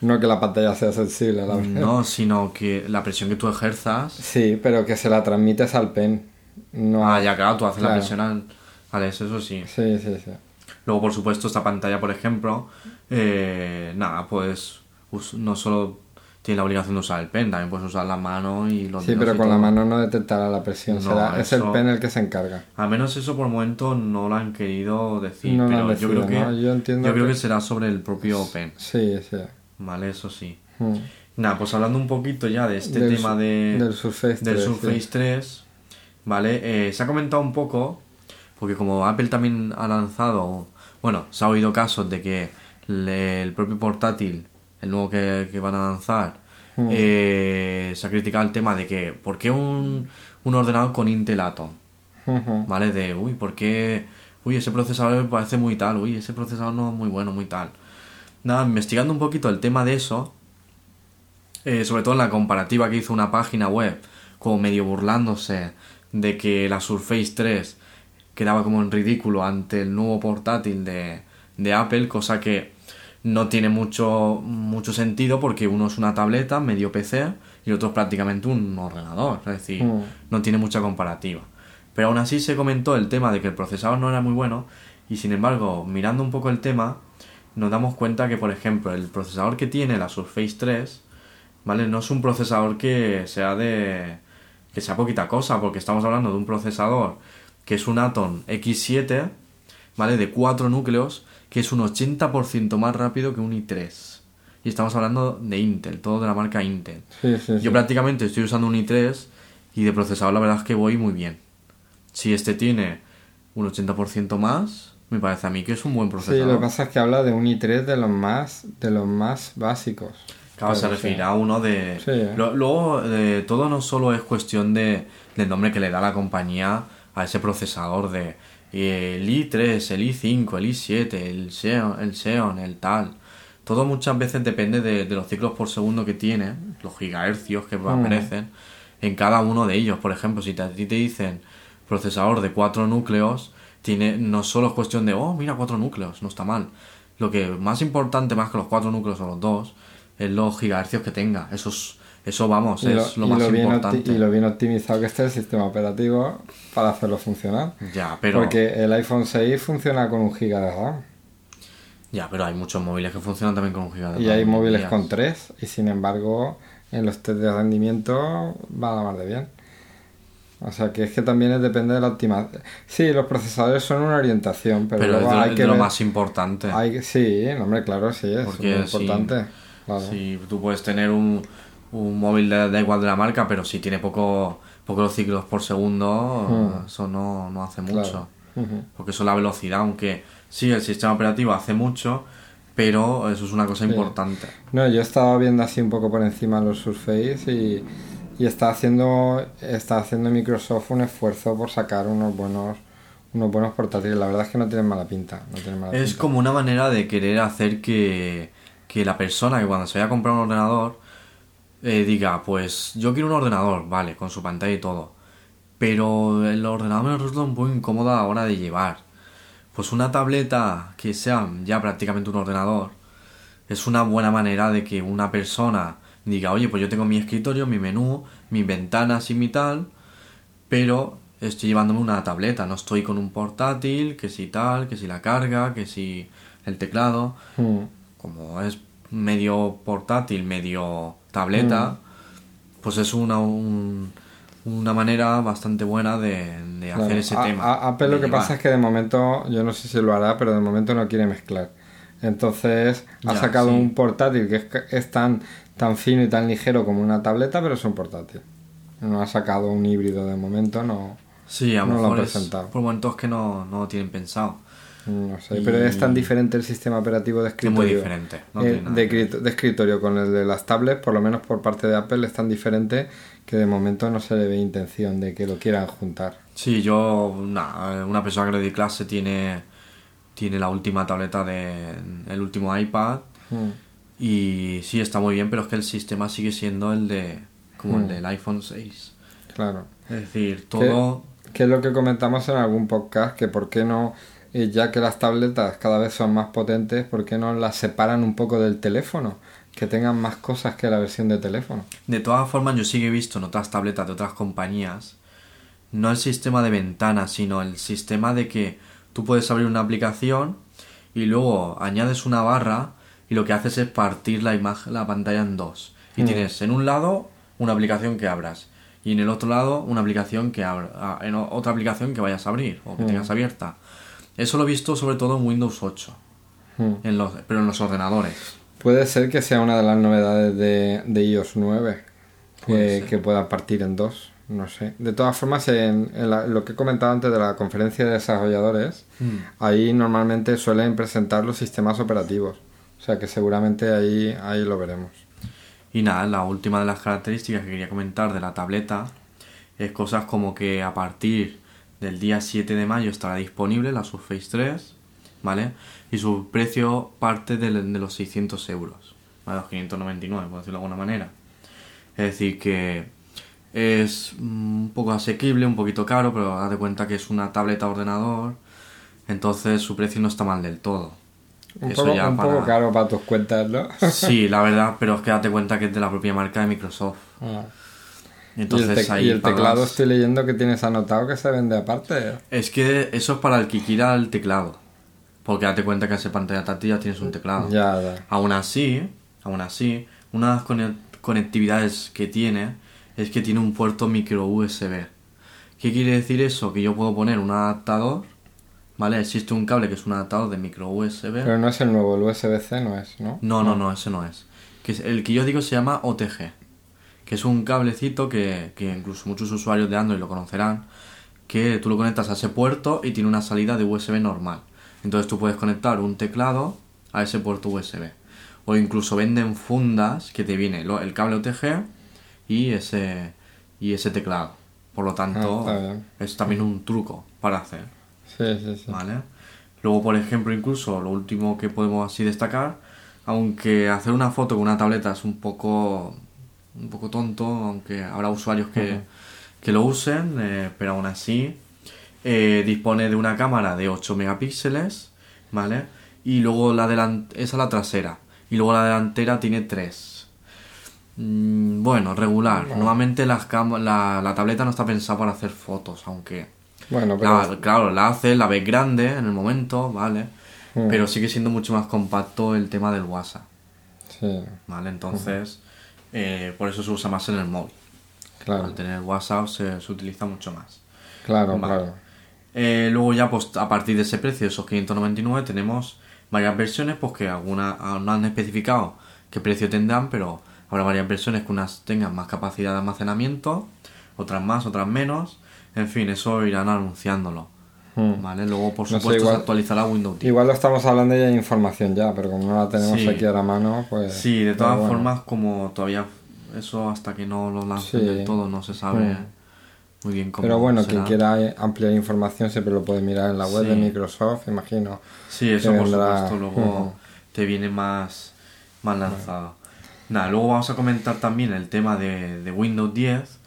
No que la pantalla sea sensible a la No, sino que la presión que tú ejerzas. Sí, pero que se la transmites al pen. No Ah, ya claro, tú haces la Claro. presión al, al eso, eso sí. Sí, sí, sí. Luego, por supuesto, esta pantalla, por ejemplo, eh, nada, pues no solo tiene la obligación de usar el pen, también puedes usar la mano y los Sí, pero con la todo. mano no detectará la presión. No, será, Es el eso- pen el que se encarga. Al menos eso por el momento no lo han querido decir, No pero han yo creo que ¿no? Yo entiendo creo que- que será sobre el propio pen, Sí, sí. ¿Vale? Eso sí. Mm. Nada, pues hablando un poquito ya de este Del tema de, del Surface del 3, Surface sí. 3, ¿vale? Eh, se ha comentado un poco, porque como Apple también ha lanzado, bueno, se ha oído casos de que le- el propio portátil, el nuevo que, que van a lanzar, Mm. eh, se ha criticado el tema de que, ¿por qué un, un ordenador con Intel Atom? ¿Vale? De, uy, ¿por qué? Uy, ese procesador me parece muy tal, uy, ese procesador no es muy bueno, muy tal. Nada, investigando un poquito el tema de eso, eh, sobre todo en la comparativa que hizo una página web, como medio burlándose de que la Surface 3 quedaba como en ridículo ante el nuevo portátil de, de Apple, cosa que no tiene mucho, mucho sentido porque uno es una tableta, medio PC, y el otro es prácticamente un ordenador, es decir, Mm. no tiene mucha comparativa. Pero aún así se comentó el tema de que el procesador no era muy bueno, y sin embargo, mirando un poco el tema, nos damos cuenta que, por ejemplo, el procesador que tiene la Surface 3, ¿vale? No es un procesador que sea de. que sea poquita cosa, porque estamos hablando de un procesador que es un Atom X7, ¿vale? De 4 núcleos, que es un 80% más rápido que un i3. Y estamos hablando de Intel, todo de la marca Intel. Sí, sí, sí. Yo prácticamente estoy usando un i3 y de procesador la verdad es que voy muy bien. Si este tiene un 80% más, me parece a mí que es un buen Sí, procesador. lo que pasa es que habla de un i3 de los más, de los más básicos. Claro, se sí. refiere a uno de... Sí, ¿eh? Luego, eh, todo no solo es cuestión de, del nombre que le da la compañía a ese procesador de el i3, el i5, el i7, el Xeon, el Xeon, el tal. Todo muchas veces depende de, de los ciclos por segundo que tiene, los gigahercios que Mm. aparecen en cada uno de ellos. Por ejemplo, si te- a ti te dicen procesador de cuatro núcleos, tiene, no solo es cuestión de, oh, mira, cuatro núcleos, no está mal. Lo que más importante, más que los cuatro núcleos o los dos, es los gigahercios que tenga. Eso, es- eso vamos, Y lo, es lo y más lo importante. y lo bien optimizado que esté el sistema operativo para hacerlo funcionar. Ya, pero, Porque el iPhone 6 funciona con un giga de RAM. ya, pero hay muchos móviles que funcionan también con un giga de Y RAM hay hoy en móviles con 3 y sin embargo en los test de rendimiento va a la mar de bien. O sea que es que también es- depende de la optimización. Sí, los procesadores son una orientación, pero, Pero es luego de, hay es que de lo ver- más importante. hay sí, hombre, claro, sí, es Porque muy si- importante. claro. Si tú puedes tener un, un móvil de, da igual de la marca, pero si tiene poco, pocos ciclos por segundo, Hmm. eso no, no hace mucho. Claro. Porque eso es la velocidad, aunque sí, el sistema operativo hace mucho, pero eso es una cosa importante. No, yo estaba viendo así un poco por encima los Surface y, y está haciendo está haciendo Microsoft un esfuerzo por sacar unos buenos unos buenos portátiles. La verdad es que no tienen mala pinta. No tienen mala Es pinta. como una manera de querer hacer que, que la persona que cuando se vaya a comprar un ordenador eh, diga, pues yo quiero un ordenador, vale, con su pantalla y todo. Pero el ordenador me resulta un poco incómodo a la hora de llevar. Pues una tableta que sea ya prácticamente un ordenador es una buena manera de que una persona diga, oye, pues yo tengo mi escritorio, mi menú, mis ventanas y mi tal, pero estoy llevándome una tableta, no estoy con un portátil, que si tal, que si la carga, que si el teclado, Mm. como es medio portátil, medio tableta, pues es una, un- una manera bastante buena de, de Claro. hacer ese A- tema. a- Apple lo que llevar. pasa es que de momento, yo no sé si lo hará, pero de momento no quiere mezclar. Entonces ha sacado sí. un portátil que es, es tan, tan fino y tan ligero como una tableta, pero es un portátil. No ha sacado un híbrido de momento, no. Sí, a lo no lo han mejor es presentado. por momentos que no, no lo tienen pensado. No sé, pero es tan diferente el sistema operativo de Es escritorio. muy diferente. No eh, de, escritorio con el de las tablets, por lo menos por parte de Apple, es tan diferente que de momento no se le ve intención de que lo quieran juntar. Sí, yo, nah, una persona que le di clase tiene, tiene la última tableta de el último iPad Mm. Y sí está muy bien, pero es que el sistema sigue siendo el de como el del iPhone 6. Claro. Es decir, todo Que es lo que comentamos en algún podcast, que por qué no, eh, ya que las tabletas cada vez son más potentes, por qué no las separan un poco del teléfono, que tengan más cosas que la versión de teléfono. De todas formas, yo sí que he visto en otras tabletas de otras compañías, no el sistema de ventanas, sino el sistema de que tú puedes abrir una aplicación y luego añades una barra y lo que haces es partir la imagen, la pantalla en dos. Y Mm. tienes en un lado una aplicación que abras y en el otro lado una aplicación que abra, ah, en otra aplicación que vayas a abrir o que Mm. tengas abierta. Eso lo he visto sobre todo en Windows 8, Mm. en los, pero en los ordenadores. Puede ser que sea una de las novedades de, de iOS 9, Puede que, pueda partir en dos, no sé. De todas formas, en, en la- lo que he comentado antes de la conferencia de desarrolladores, ahí normalmente suelen presentar los sistemas operativos. O sea que seguramente ahí, ahí lo veremos. Y nada, la última de las características que quería comentar de la tableta es cosas como que a partir del día 7 de mayo estará disponible la Surface 3, ¿vale? Y su precio parte de, los 600 euros, ¿vale? Los 599, por decirlo de alguna manera. Es decir, que es un poco asequible, un poquito caro, pero de cuenta que es una tableta ordenador, entonces su precio no está mal del todo. Un, Eso poco, ya un para- poco caro para tus cuentas, ¿no? Sí, la verdad, pero es que date cuenta que es de la propia marca de Microsoft. Ah. Entonces y el, ahí y el teclado pagas- estoy leyendo que tienes anotado que se vende aparte. Es que eso es para el que quiera el teclado. Porque date cuenta que ese pantalla táctil ya tienes un teclado. Ya, ya. Aún así, aún así, una de las cone- conectividades que tiene es que tiene un puerto micro USB. ¿Qué quiere decir eso? Que yo puedo poner un adaptador, ¿vale? Existe un cable que es un adaptador de micro USB. Pero no es el nuevo, el USB-C no es, ¿no? No, no, no, ese no es. Que es- el que yo digo se llama OTG, que es un cablecito que, que incluso muchos usuarios de Android lo conocerán, que tú lo conectas a ese puerto y tiene una salida de USB normal. Entonces tú puedes conectar un teclado a ese puerto USB. O incluso venden fundas que te viene el cable OTG y ese, y ese teclado. Por lo tanto, Ah, es también un truco para hacer. Sí, sí, sí. ¿Vale? Luego, por ejemplo, incluso lo último que podemos así destacar, aunque hacer una foto con una tableta es un poco un poco tonto, aunque habrá usuarios que, que lo usen, eh, pero aún así eh, dispone de una cámara de 8 megapíxeles, ¿vale? Y luego la delan- esa es la trasera, y luego la delantera tiene 3. Mm, bueno, regular. Normalmente las la, la tableta no está pensada para hacer fotos, aunque Bueno, pero la- claro, la hace, la ves grande en el momento, ¿vale? Mm. Pero sigue siendo mucho más compacto el tema del WhatsApp, sí, ¿vale? Entonces, eh, por eso se usa más en el móvil. claro, Al tener WhatsApp se, se utiliza mucho más. claro, Vale. claro. Eh, luego ya, pues a partir de ese precio, esos 599, tenemos varias versiones, pues que algunas no han especificado qué precio tendrán, pero habrá varias versiones que unas tengan más capacidad de almacenamiento, otras más, otras menos. En fin, eso irán anunciándolo. Mm. ¿Vale? Luego, por No sé, supuesto, igual- se actualizará Windows 10. Igual lo estamos hablando ya de información ya, pero como no la tenemos Sí. aquí a la mano, pues... Sí, de todas bueno. formas, como todavía eso hasta que no lo lancen Sí. del todo no se sabe Mm. muy bien cómo Pero bueno, será. quien quiera ampliar información siempre lo puede mirar en la web Sí. de Microsoft, imagino. Sí, eso por vendrá- supuesto, luego Ujú. te viene más, más lanzado. Nada, luego vamos a comentar también el tema de, de Windows 10,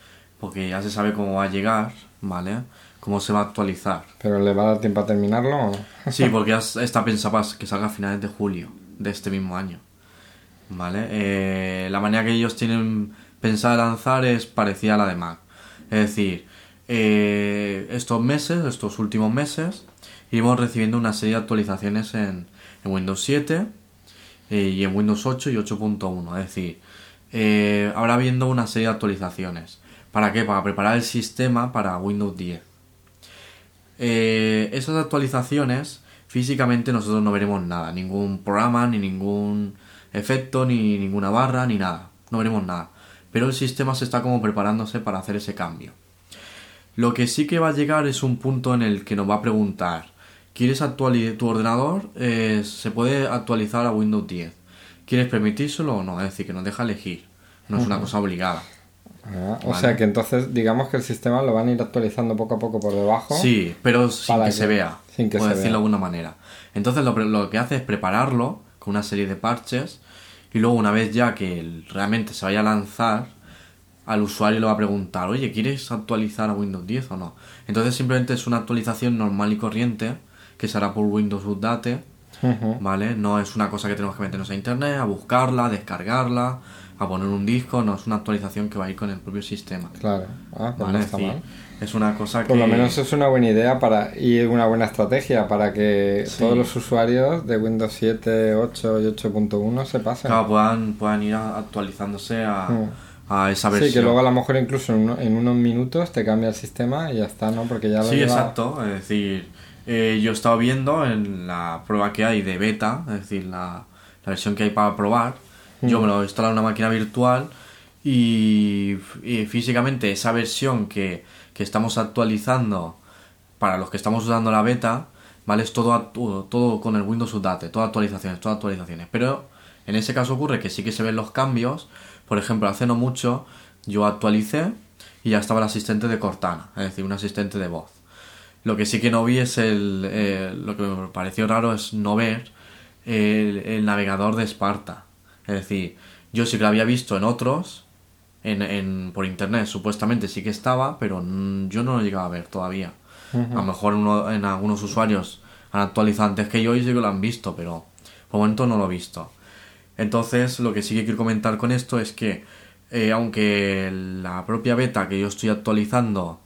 porque ya se sabe cómo va a llegar, ¿vale? Cómo se va a actualizar. Pero ¿le va a dar tiempo a terminarlo? o? Sí, porque está pensado para que salga a finales de julio de este mismo año. ¿Vale? Eh, la manera que ellos tienen pensada de lanzar es parecida a la de Mac. Es decir, eh, estos meses, estos últimos meses, iremos recibiendo una serie de actualizaciones en, en Windows 7 eh, y en Windows 8 y 8.1. Es decir, eh, habrá viendo una serie de actualizaciones. ¿Para qué? Para preparar el sistema para Windows 10. Eh, esas actualizaciones, físicamente nosotros no veremos nada, ningún programa, ni ningún efecto, ni ninguna barra, ni nada. No veremos nada. Pero el sistema se está como preparándose para hacer ese cambio. Lo que sí que va a llegar es un punto en el que nos va a preguntar, ¿quieres actualizar tu ordenador? eh, se puede actualizar a Windows 10. ¿Quieres permitírselo o no? Es decir, que nos deja elegir. No es una cosa obligada. Ah, o Vale. sea que entonces, digamos que el sistema lo van a ir actualizando poco a poco por debajo. Sí, pero sin que, que- se vea. sin que por se decirlo vea. de alguna manera. Entonces lo, lo que hace es prepararlo con una serie de parches y luego una vez ya que realmente se vaya a lanzar, al usuario le va a preguntar, oye, ¿quieres actualizar a Windows 10 o no? Entonces simplemente es una actualización normal y corriente que se hará por Windows Update. ¿vale? No es una cosa que tenemos que meternos a internet, a buscarla, a descargarla, a poner un disco, no, es una actualización que va a ir con el propio sistema. Claro. Ah, pues ¿Vale? no Es está decir, mal. es una cosa que... Por lo menos es una buena idea para y una buena estrategia para que Sí. todos los usuarios de Windows 7, 8 y 8.1 se pasen. Claro, puedan, puedan ir actualizándose a, Mm. a esa versión. Sí, que luego a lo mejor incluso en, uno- en unos minutos te cambia el sistema y ya está, ¿no? Porque ya lo Sí, lleva- exacto. Es decir, eh, yo he estado viendo en la prueba que hay de beta, es decir, la, la versión que hay para probar. Yo Mm. me lo he instalado en una máquina virtual y, y físicamente esa versión que, que estamos actualizando para los que estamos usando la beta, ¿vale? Es todo, actu- todo con el Windows Update, todas actualizaciones, todas actualizaciones. Pero en ese caso ocurre que sí que se ven los cambios. Por ejemplo, hace no mucho yo actualicé y ya estaba el asistente de Cortana, es decir, un asistente de voz. Lo que sí que no vi es el. eh, lo que me pareció raro es no ver el, el navegador de Sparta. Es decir, yo sí que lo había visto en otros, en, en, por internet, supuestamente sí que estaba, pero yo no lo llegaba a ver todavía. A lo mejor uno- en algunos usuarios han actualizado antes que yo y sí que lo han visto, pero por el momento no lo he visto. Entonces, lo que sí que quiero comentar con esto es que, eh, aunque la propia beta que yo estoy actualizando,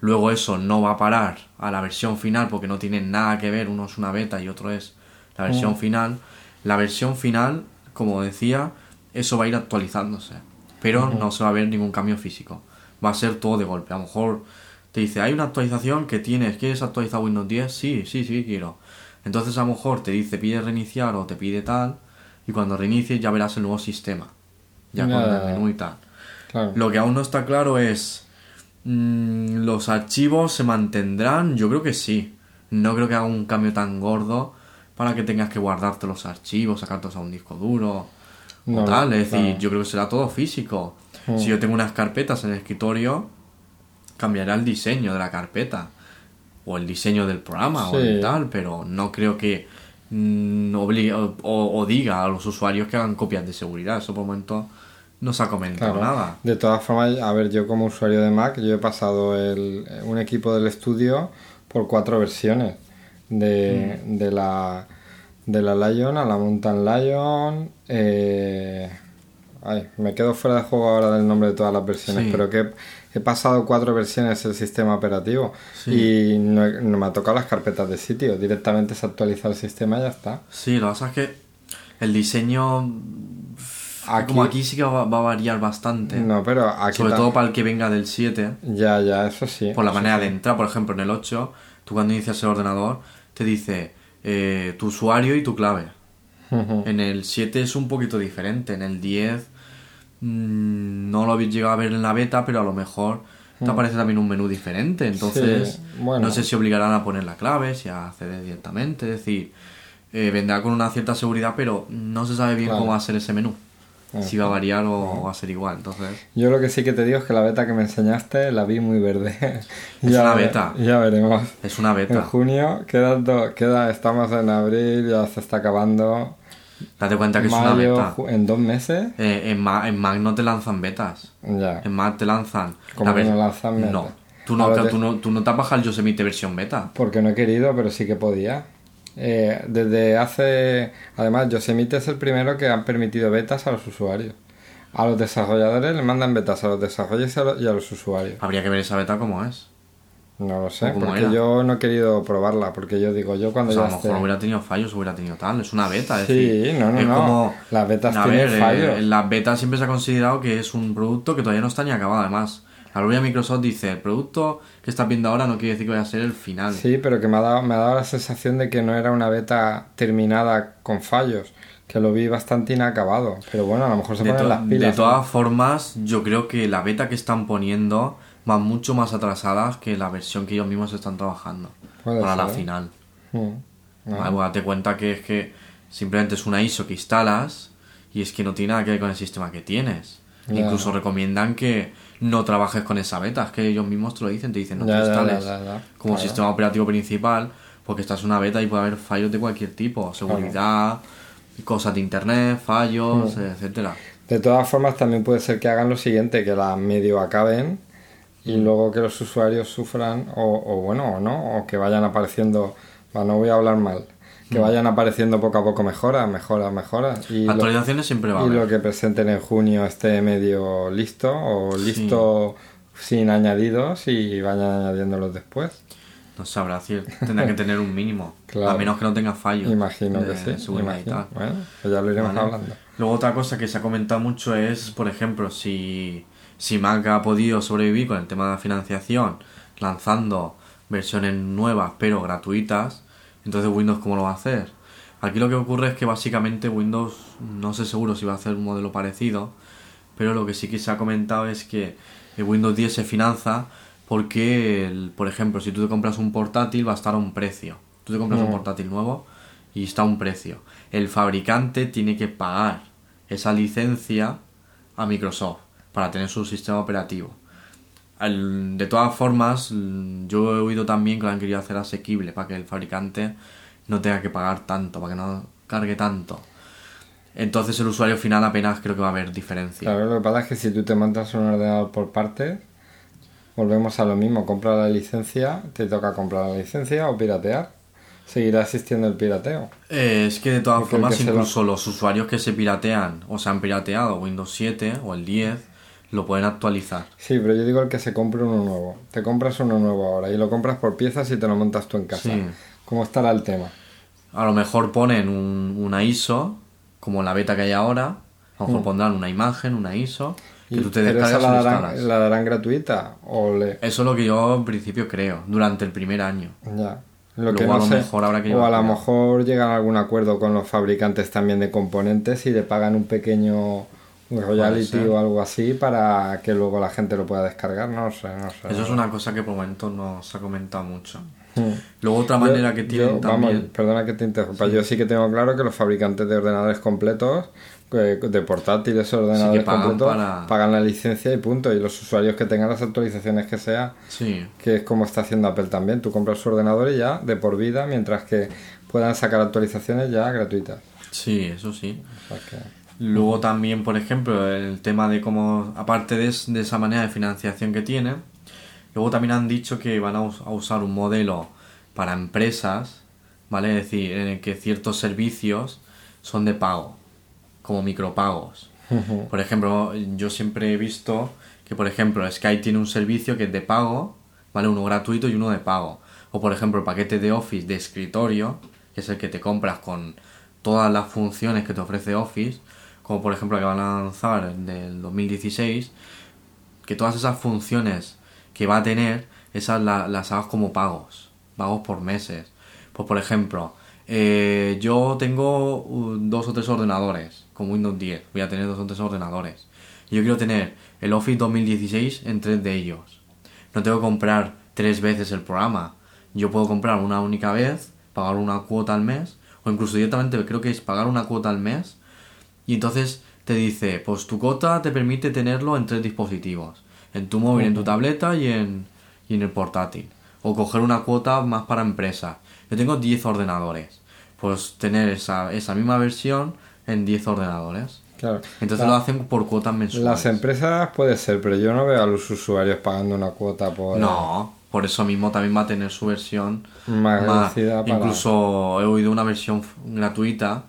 luego eso no va a parar a la versión final porque no tienen nada que ver, uno es una beta y otro es la versión final, la versión final, como decía, eso va a ir actualizándose, pero no se va a ver ningún cambio físico, va a ser todo de golpe, a lo mejor te dice, hay una actualización que tienes, ¿quieres actualizar Windows 10? Sí, sí, sí, quiero. Entonces a lo mejor te dice, pide reiniciar o te pide tal, y cuando reinicies ya verás el nuevo sistema, ya con el menú y tal. Claro. Lo que aún no está claro es, mm, ¿los archivos se mantendrán? Yo creo que sí. No creo que haga un cambio tan gordo para que tengas que guardarte los archivos, sacarlos a un disco duro No, o tal. Es decir, yo creo que será todo físico. Mm. Si yo tengo unas carpetas en el escritorio, cambiará el diseño de la carpeta o el diseño del programa o el tal, pero no creo que mm, obligue o, diga a los usuarios que hagan copias de seguridad. Eso por el momento no se ha comentado Claro. nada. De todas formas, a ver, yo como usuario de Mac, yo he pasado el, un equipo del estudio por cuatro versiones. De, Mm. de la de la Lion a la Mountain Lion. eh, ay, me quedo fuera de juego ahora del nombre de todas las versiones, Sí. pero que he pasado cuatro versiones del sistema operativo Sí. y no, he- no me ha tocado las carpetas de sitio. Directamente se actualiza el sistema y ya está. Sí, lo que pasa es que el diseño, Aquí- como aquí sí que va, va a variar bastante. No, pero aquí sobre todo para el que venga del 7, Ya, ya, eso sí. por la manera sí. de entrar. Por ejemplo, en el 8, tú cuando inicias el ordenador, te dice eh, tu usuario y tu clave. En el 7 es un poquito diferente. En el 10 mm, no lo habéis llegado a ver en la beta, pero a lo mejor te aparece también un menú diferente. Entonces, Mm. Sí, bueno. no sé si obligarán a poner la clave, si a acceder directamente. Es decir, eh, vendrá con una cierta seguridad, pero no se sabe bien Claro. cómo va a ser ese menú. Si va a variar o va a ser igual. Entonces, Yo lo que sí que te digo es que la beta que me enseñaste la vi muy verde. Es una beta. Ya veremos. es una En beta. junio queda, do- queda, estamos en abril, ya se está acabando. Date cuenta que es una beta. en dos meses, Eh, en, Ma- en Mac no te lanzan betas. ya. En Mac te lanzan. ¿Cómo la no lanzan beta? No. Tú no, ver, tú, no, tú no te has bajado el Yosemite versión beta. Porque no he querido, pero sí que podía. Eh, desde hace. Además, Yosemite es el primero que han permitido betas a los usuarios. A los desarrolladores les mandan betas a los desarrolladores y a los, y a los usuarios. Habría que ver esa beta cómo es. No lo sé, ¿O cómo porque era? yo no he querido probarla. Porque yo digo, yo cuando O sea, a ya lo mejor esté- hubiera tenido fallos, hubiera tenido tal. Es una beta. Es Sí, decir, no, no, es no. como- Las betas a tienen ver, eh, fallos. la beta siempre se ha considerado que es un producto que todavía no está ni acabado. Además, la propia Microsoft dice: el producto que estás viendo ahora no quiere decir que vaya a ser el final. Sí, pero que me ha, dado, me ha dado la sensación de que no era una beta terminada con fallos, que lo vi bastante inacabado. Pero bueno, a lo mejor se De, ponen las pilas. de todas formas, yo creo que la beta que están poniendo van mucho más atrasadas que la versión que ellos mismos están trabajando Puede para la final. Mm. Ah, pues date cuenta que es que simplemente es una ISO que instalas y es que no tiene nada que ver con el sistema que tienes. Incluso recomiendan que no trabajes con esa beta, es que ellos mismos te lo dicen, te dicen no instales como Claro. sistema operativo principal, porque esta es una beta y puede haber fallos de cualquier tipo, seguridad, cosas de internet, fallos, Mm. etcétera. De todas formas, también puede ser que hagan lo siguiente, que la medio acaben y Mm. luego que los usuarios sufran, o, o bueno, o no, o que vayan apareciendo, bueno, no voy a hablar mal, que Mm. vayan apareciendo poco a poco mejoras, mejoras, mejoras. Y lo, Actualizaciones siempre va a y haber. lo que presenten en junio esté medio listo, o listo sin añadidos y vayan añadiéndolos después. No sabrá decir, tendrá que tener un mínimo, Claro. a menos que no tenga fallos. Imagino de que sí, imagino. Bueno, pues ya lo iremos Vale. hablando. Luego otra cosa que se ha comentado mucho es, por ejemplo, si, si Mac ha podido sobrevivir con el tema de la financiación, lanzando versiones nuevas pero gratuitas, entonces Windows cómo lo va a hacer. Aquí lo que ocurre es que básicamente Windows no sé seguro si va a hacer un modelo parecido, pero lo que sí que se ha comentado es que el Windows 10 se finanza porque, el- por ejemplo, si tú te compras un portátil va a estar a un precio. Tú te compras un portátil nuevo y está a un precio. El fabricante tiene que pagar esa licencia a Microsoft para tener su sistema operativo. Al- de todas formas, mm, yo he oído también que lo han querido hacer asequible para que el fabricante no tenga que pagar tanto, para que no cargue tanto. Entonces el usuario final apenas creo que va a haber diferencia. Claro, lo que pasa es que si tú te montas un ordenador por partes, volvemos a lo mismo, compra la licencia, te toca comprar la licencia o piratear. Seguirá existiendo el pirateo. Eh, es que de todas Porque el formas, se lo- incluso los usuarios que se piratean o se han pirateado Windows 7 o el 10 lo pueden actualizar. Sí, pero yo digo el que se compre uno nuevo. Te compras uno nuevo ahora y lo compras por piezas y te lo montas tú en casa. Sí. ¿Cómo estará el tema? A lo mejor ponen un- una ISO, como la beta que hay ahora. A lo mejor pondrán una imagen, una ISO, que Mm. Y- tú te ¿Pero esa descargas la darán, la darán gratuita? O le... Eso es lo que yo en principio creo, durante el primer año. Ya. Lo Luego que a no lo sé- mejor habrá que o a lo mejor llegan a algún acuerdo con los fabricantes también de componentes y le pagan un pequeño ser. o algo así para que luego la gente lo pueda descargar. No sé, no sé. Eso es una cosa que por momento no se ha comentado mucho. Hmm. Luego otra Yo- manera que yo, tienen vamos, también... perdona que te interrumpa. Yo sí que tengo claro que los fabricantes de ordenadores completos, de portátiles ordenadores pagan completos, para- pagan la licencia y punto. Y los usuarios que tengan las actualizaciones que sea, Sí, que es como está haciendo Apple también. Tú compras su ordenador y ya de por vida, mientras que puedan sacar actualizaciones ya gratuitas. sí, eso sí. O sea que- Luego también, por ejemplo, el tema de cómo, aparte de, es- de esa manera de financiación que tiene, luego también han dicho que van a, us- a usar un modelo para empresas, ¿vale? Es decir, en el que ciertos servicios son de pago, como micropagos. Por ejemplo, yo siempre he visto que, por ejemplo, Skype tiene un servicio que es de pago, ¿vale? Uno gratuito y uno de pago. O, por ejemplo, el paquete de Office de escritorio, que es el que te compras con todas las funciones que te ofrece Office, como por ejemplo el que van a lanzar del 2016, que todas esas funciones que va a tener, esas la- las hagas como pagos, pagos por meses. Pues por ejemplo, eh, yo tengo dos o tres ordenadores, con Windows 10, voy a tener dos o tres ordenadores. Yo quiero tener el Office 2016 en tres de ellos. No tengo que comprar tres veces el programa. Yo puedo comprar una única vez, pagar una cuota al mes, o incluso directamente creo que es pagar una cuota al mes, y entonces te dice, pues tu cuota te permite tenerlo en tres dispositivos, en tu móvil, en tu tableta y en, y en el portátil. O coger una cuota más para empresas. Yo tengo 10 ordenadores. Pues tener esa, esa misma versión en 10 ordenadores. Claro. Entonces La- lo hacen por cuotas mensuales. Las empresas puede ser, pero yo no veo a los usuarios pagando una cuota por... No, por eso mismo también va a tener su versión Más para- Incluso he oído una versión gratuita,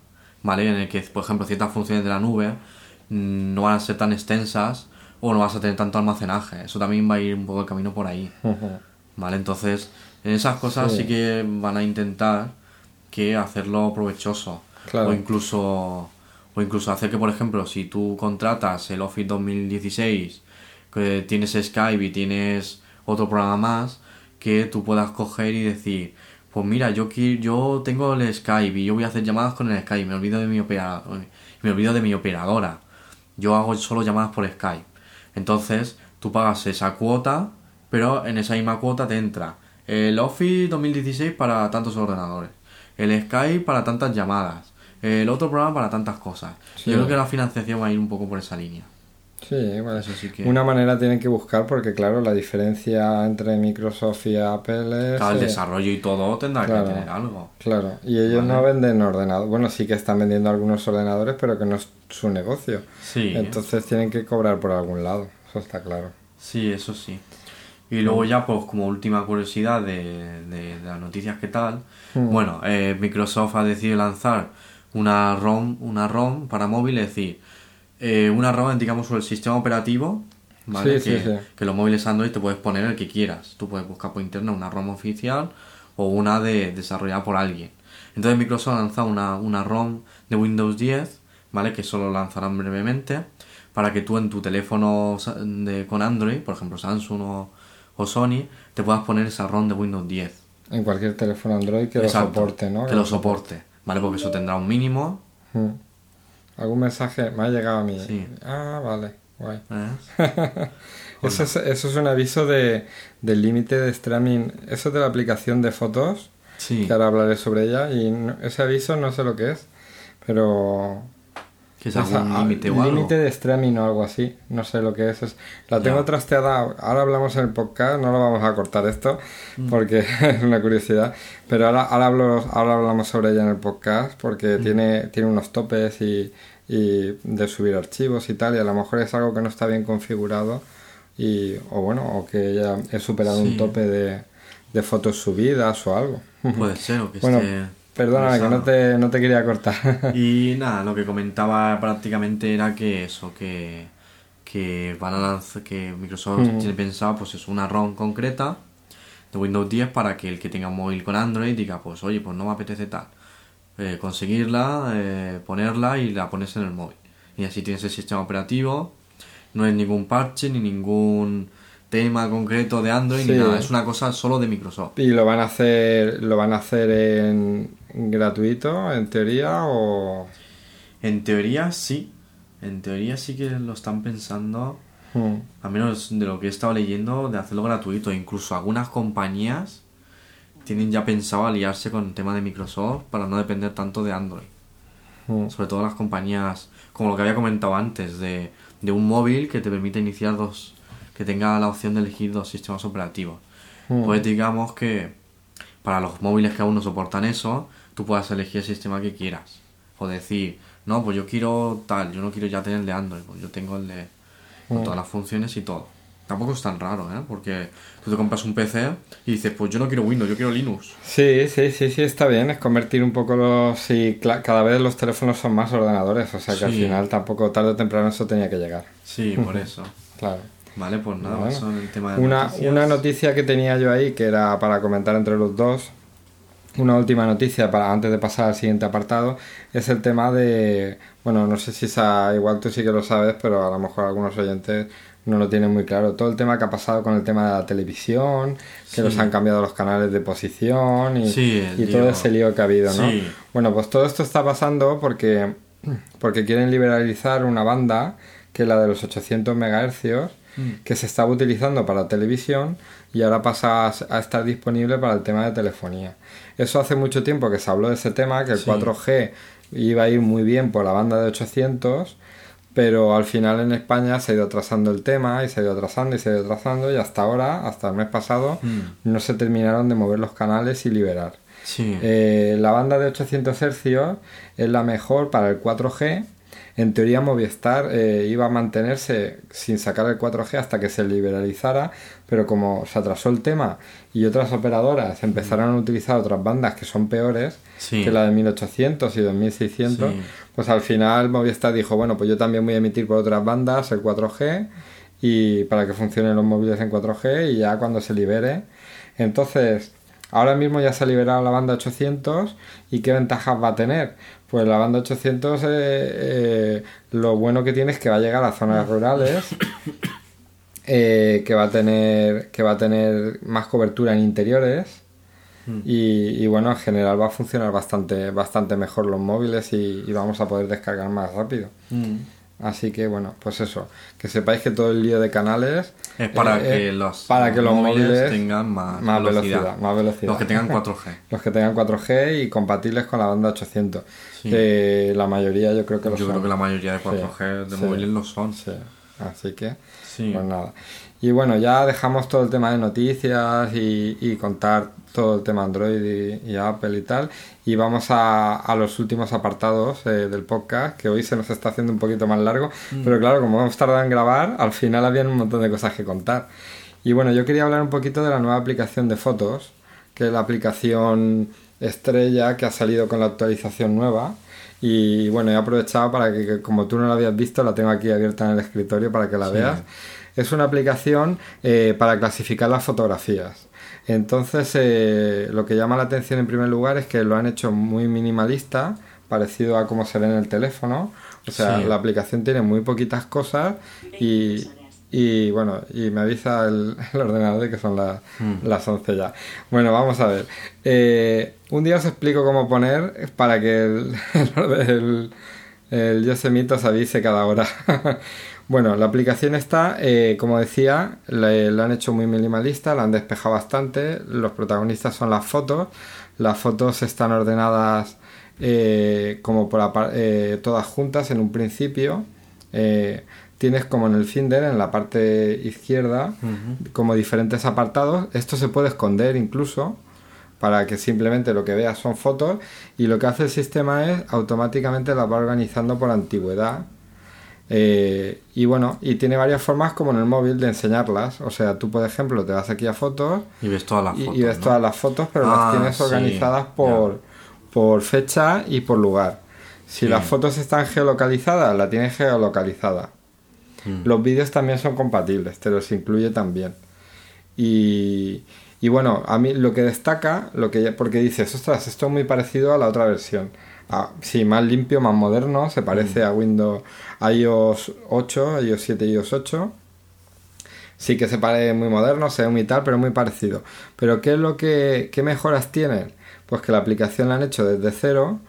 ¿vale? En el que, por ejemplo, ciertas funciones de la nube mm, no van a ser tan extensas o no vas a tener tanto almacenaje. Eso también va a ir un poco el camino por ahí. ¿vale? Entonces, en esas cosas sí, Sí. que van a intentar que hacerlo provechoso. Claro. O incluso o incluso hacer que, por ejemplo, si tú contratas el Office 2016, que tienes Skype y tienes otro programa más, que tú puedas coger y decir, pues mira, yo yo tengo el Skype y yo voy a hacer llamadas con el Skype, me olvido de mi opera- me olvido de mi operadora. Yo hago solo llamadas por Skype. Entonces, tú pagas esa cuota pero en esa misma cuota te entra el Office 2016 para tantos ordenadores, el Skype para tantas llamadas, el otro programa para tantas cosas. Sí. Yo creo que la financiación va a ir un poco por esa línea. Sí, bueno, Eso sí que... una manera tienen que buscar porque claro, la diferencia entre Microsoft y Apple es... Claro, el eh, desarrollo y todo tendrá claro. que tener algo. Claro, y ellos Vale. no venden ordenadores. Bueno, sí que están vendiendo algunos ordenadores, pero que no es su negocio. Sí, Entonces tienen que cobrar por algún lado, eso está claro. sí, eso sí. Y luego ya, pues como última curiosidad de, de- de las noticias que tal, Mm. bueno, eh, Microsoft ha decidido lanzar una ROM, una ROM para móvil, es decir, eh, una ROM, digamos, sobre el sistema operativo, ¿vale? Sí, que, sí, sí. que los móviles Android te puedes poner el que quieras. Tú puedes buscar por internet una ROM oficial o una de desarrollada por alguien. Entonces Microsoft ha lanzado una, una ROM de Windows 10, ¿vale? Que solo lanzarán brevemente, para que tú en tu teléfono de, con Android, por ejemplo Samsung o, o Sony, te puedas poner esa ROM de Windows 10. En cualquier teléfono Android que Exacto, lo soporte, ¿no? Que lo soporte, ¿vale? Porque eso tendrá un mínimo. Mm. ¿Algún mensaje? Me ha llegado a mí. Sí. Ah, vale, guay. ¿eh? Eso es, eso es un aviso de, del límite de streaming. Eso de la aplicación de fotos, Sí, que ahora hablaré sobre ella, y no- ese aviso no sé lo que es, pero... que es algún a- límite o algo. límite de streaming o algo así, no sé lo que es. es- la tengo Ya. trasteada, ahora hablamos en el podcast, no lo vamos a cortar esto, Mm. porque es una curiosidad, pero ahora, ahora, hablo, ahora hablamos sobre ella en el podcast, Mm. porque tiene, tiene unos topes y, y de subir archivos y tal, y a lo mejor es algo que no está bien configurado, y, o bueno, o que ya he superado un Sí. tope de, de fotos subidas o algo. Puede ser, o que Bueno, esté... Perdóname, que no te, no te quería cortar. Y nada, lo que comentaba prácticamente era que eso, que, que van a lanzar, que Microsoft tiene pensado pues es una ROM concreta de Windows 10 para que el que tenga un móvil con Android diga pues oye pues no me apetece tal. Eh, conseguirla, eh, ponerla y la pones en el móvil. Y así tienes el sistema operativo, no es ningún parche ni ningún tema concreto de Android Sí. ni nada, es una cosa solo de Microsoft. ¿Y lo van a hacer, lo van a hacer en gratuito, en teoría, o...? En teoría sí, en teoría sí que lo están pensando Hmm. A menos de lo que he estado leyendo, de hacerlo gratuito. Incluso algunas compañías tienen ya pensado aliarse con el tema de Microsoft para no depender tanto de Android. Hmm. Sobre todo las compañías, como lo que había comentado antes, de, de un móvil que te permite iniciar dos, que tenga la opción de elegir dos sistemas operativos. Hmm. Pues digamos que para los móviles que aún no soportan eso, tú puedas elegir el sistema que quieras. O decir, no, pues yo quiero tal, yo no quiero ya tener el de Android, pues yo tengo el de con Mm. todas las funciones y todo. Tampoco es tan raro, ¿eh? Porque tú te compras un PC y dices, pues yo no quiero Windows, yo quiero Linux. Sí, sí, sí, sí, está bien. Es convertir un poco los... Sí, cada vez los teléfonos son más ordenadores, o sea que al final tampoco tarde o temprano eso tenía que llegar. Sí, por eso. Claro. Vale, pues nada, Bueno. eso en el tema de Una, noticias. una noticia que tenía yo ahí, que era para comentar entre los dos, una última noticia para antes de pasar al siguiente apartado, es el tema de, bueno, no sé si esa, igual tú sí que lo sabes, pero a lo mejor algunos oyentes no lo tienen muy claro. Todo el tema que ha pasado con el tema de la televisión, que Sí. los han cambiado los canales de posición y, Sí, el y todo ese lío que ha habido, ¿no? Sí. Bueno, pues todo esto está pasando porque, porque quieren liberalizar una banda que es la de los 800 MHz Mm. que se estaba utilizando para televisión y ahora pasa a estar disponible para el tema de telefonía. Eso hace mucho tiempo que se habló de ese tema, que el Sí. 4G iba a ir muy bien por la banda de 800, pero al final en España se ha ido atrasando el tema y se ha ido atrasando y se ha ido atrasando y hasta ahora, hasta el mes pasado, Mm. no se terminaron de mover los canales y liberar. Sí. Eh, la banda de 800 Hz es la mejor para el 4G. En teoría Movistar eh, iba a mantenerse sin sacar el 4G hasta que se liberalizara, pero como se atrasó el tema y otras operadoras empezaron a utilizar otras bandas que son peores Sí. que la de 1800 y 2600, Sí. pues al final Movistar dijo, bueno, pues yo también voy a emitir por otras bandas el 4G y para que funcionen los móviles en 4G y ya cuando se libere. Entonces, ahora mismo ya se ha liberado la banda 800 y qué ventajas va a tener. Pues la banda 800 eh, eh, lo bueno que tiene es que va a llegar a zonas rurales, eh, que va a tener que va a tener más cobertura en interiores Mm. y, y bueno en general va a funcionar bastante bastante mejor los móviles y, y vamos a poder descargar más rápido. Mm. Así que bueno, pues eso, que sepáis que todo el lío de canales es para eh, que los, para que los móviles tengan más, más velocidad. velocidad, más velocidad. Los que tengan 4G. los que tengan 4G y compatibles con la banda 800. Sí. Que la mayoría yo creo que lo Yo son. creo que la mayoría de 4G de sí. móviles lo son. Sí, así que Sí. pues nada. Y bueno, ya dejamos todo el tema de noticias y, y contar todo el tema Android y, y Apple y tal. Y vamos a, a los últimos apartados eh, del podcast, que hoy se nos está haciendo un poquito más largo. Pero claro, como hemos tardado en grabar, al final habían un montón de cosas que contar. Y bueno, yo quería hablar un poquito de la nueva aplicación de fotos, que es la aplicación estrella que ha salido con la actualización nueva. Y bueno, he aprovechado para que, como tú no la habías visto, la tengo aquí abierta en el escritorio para que la veas. Es una aplicación eh, para clasificar las fotografías. Entonces, eh, lo que llama la atención en primer lugar es que lo han hecho muy minimalista, parecido a como se ve en el teléfono. O sea, Sí. la aplicación tiene muy poquitas cosas y, y bueno, y me avisa el, el ordenador de que son las, las 11 ya. Bueno, vamos a ver. Eh, un día os explico cómo poner para que el, el, el Yosemite os avise cada hora. bueno, la aplicación está, eh, como decía, la, la han hecho muy minimalista, la han despejado bastante. Los protagonistas son las fotos. Las fotos están ordenadas eh, como por eh, todas juntas en un principio. Eh, tienes como en el Finder, en la parte izquierda, como diferentes apartados. Esto se puede esconder incluso para que simplemente lo que veas son fotos y lo que hace el sistema es automáticamente las va organizando por antigüedad. Eh, y bueno, y tiene varias formas como en el móvil de enseñarlas. O sea, tú por ejemplo te vas aquí a fotos Y ves todas las y, fotos. y ves ¿no? todas las fotos, pero Ah, las tienes sí, organizadas por, por fecha y por lugar. Si Sí. las fotos están geolocalizadas, la tienes geolocalizada. Mm. Los vídeos también son compatibles, te los incluye también. Y, y bueno, a mí lo que destaca, lo que ya- porque dices, ostras, esto es muy parecido a la otra versión. Ah, sí, más limpio, más moderno, se parece a Windows iOS 8, iOS 7 y iOS 8. Sí que se parece muy moderno, se ve muy tal, pero muy parecido. Pero ¿qué es lo que qué mejoras tienen? Pues que la aplicación la han hecho desde cero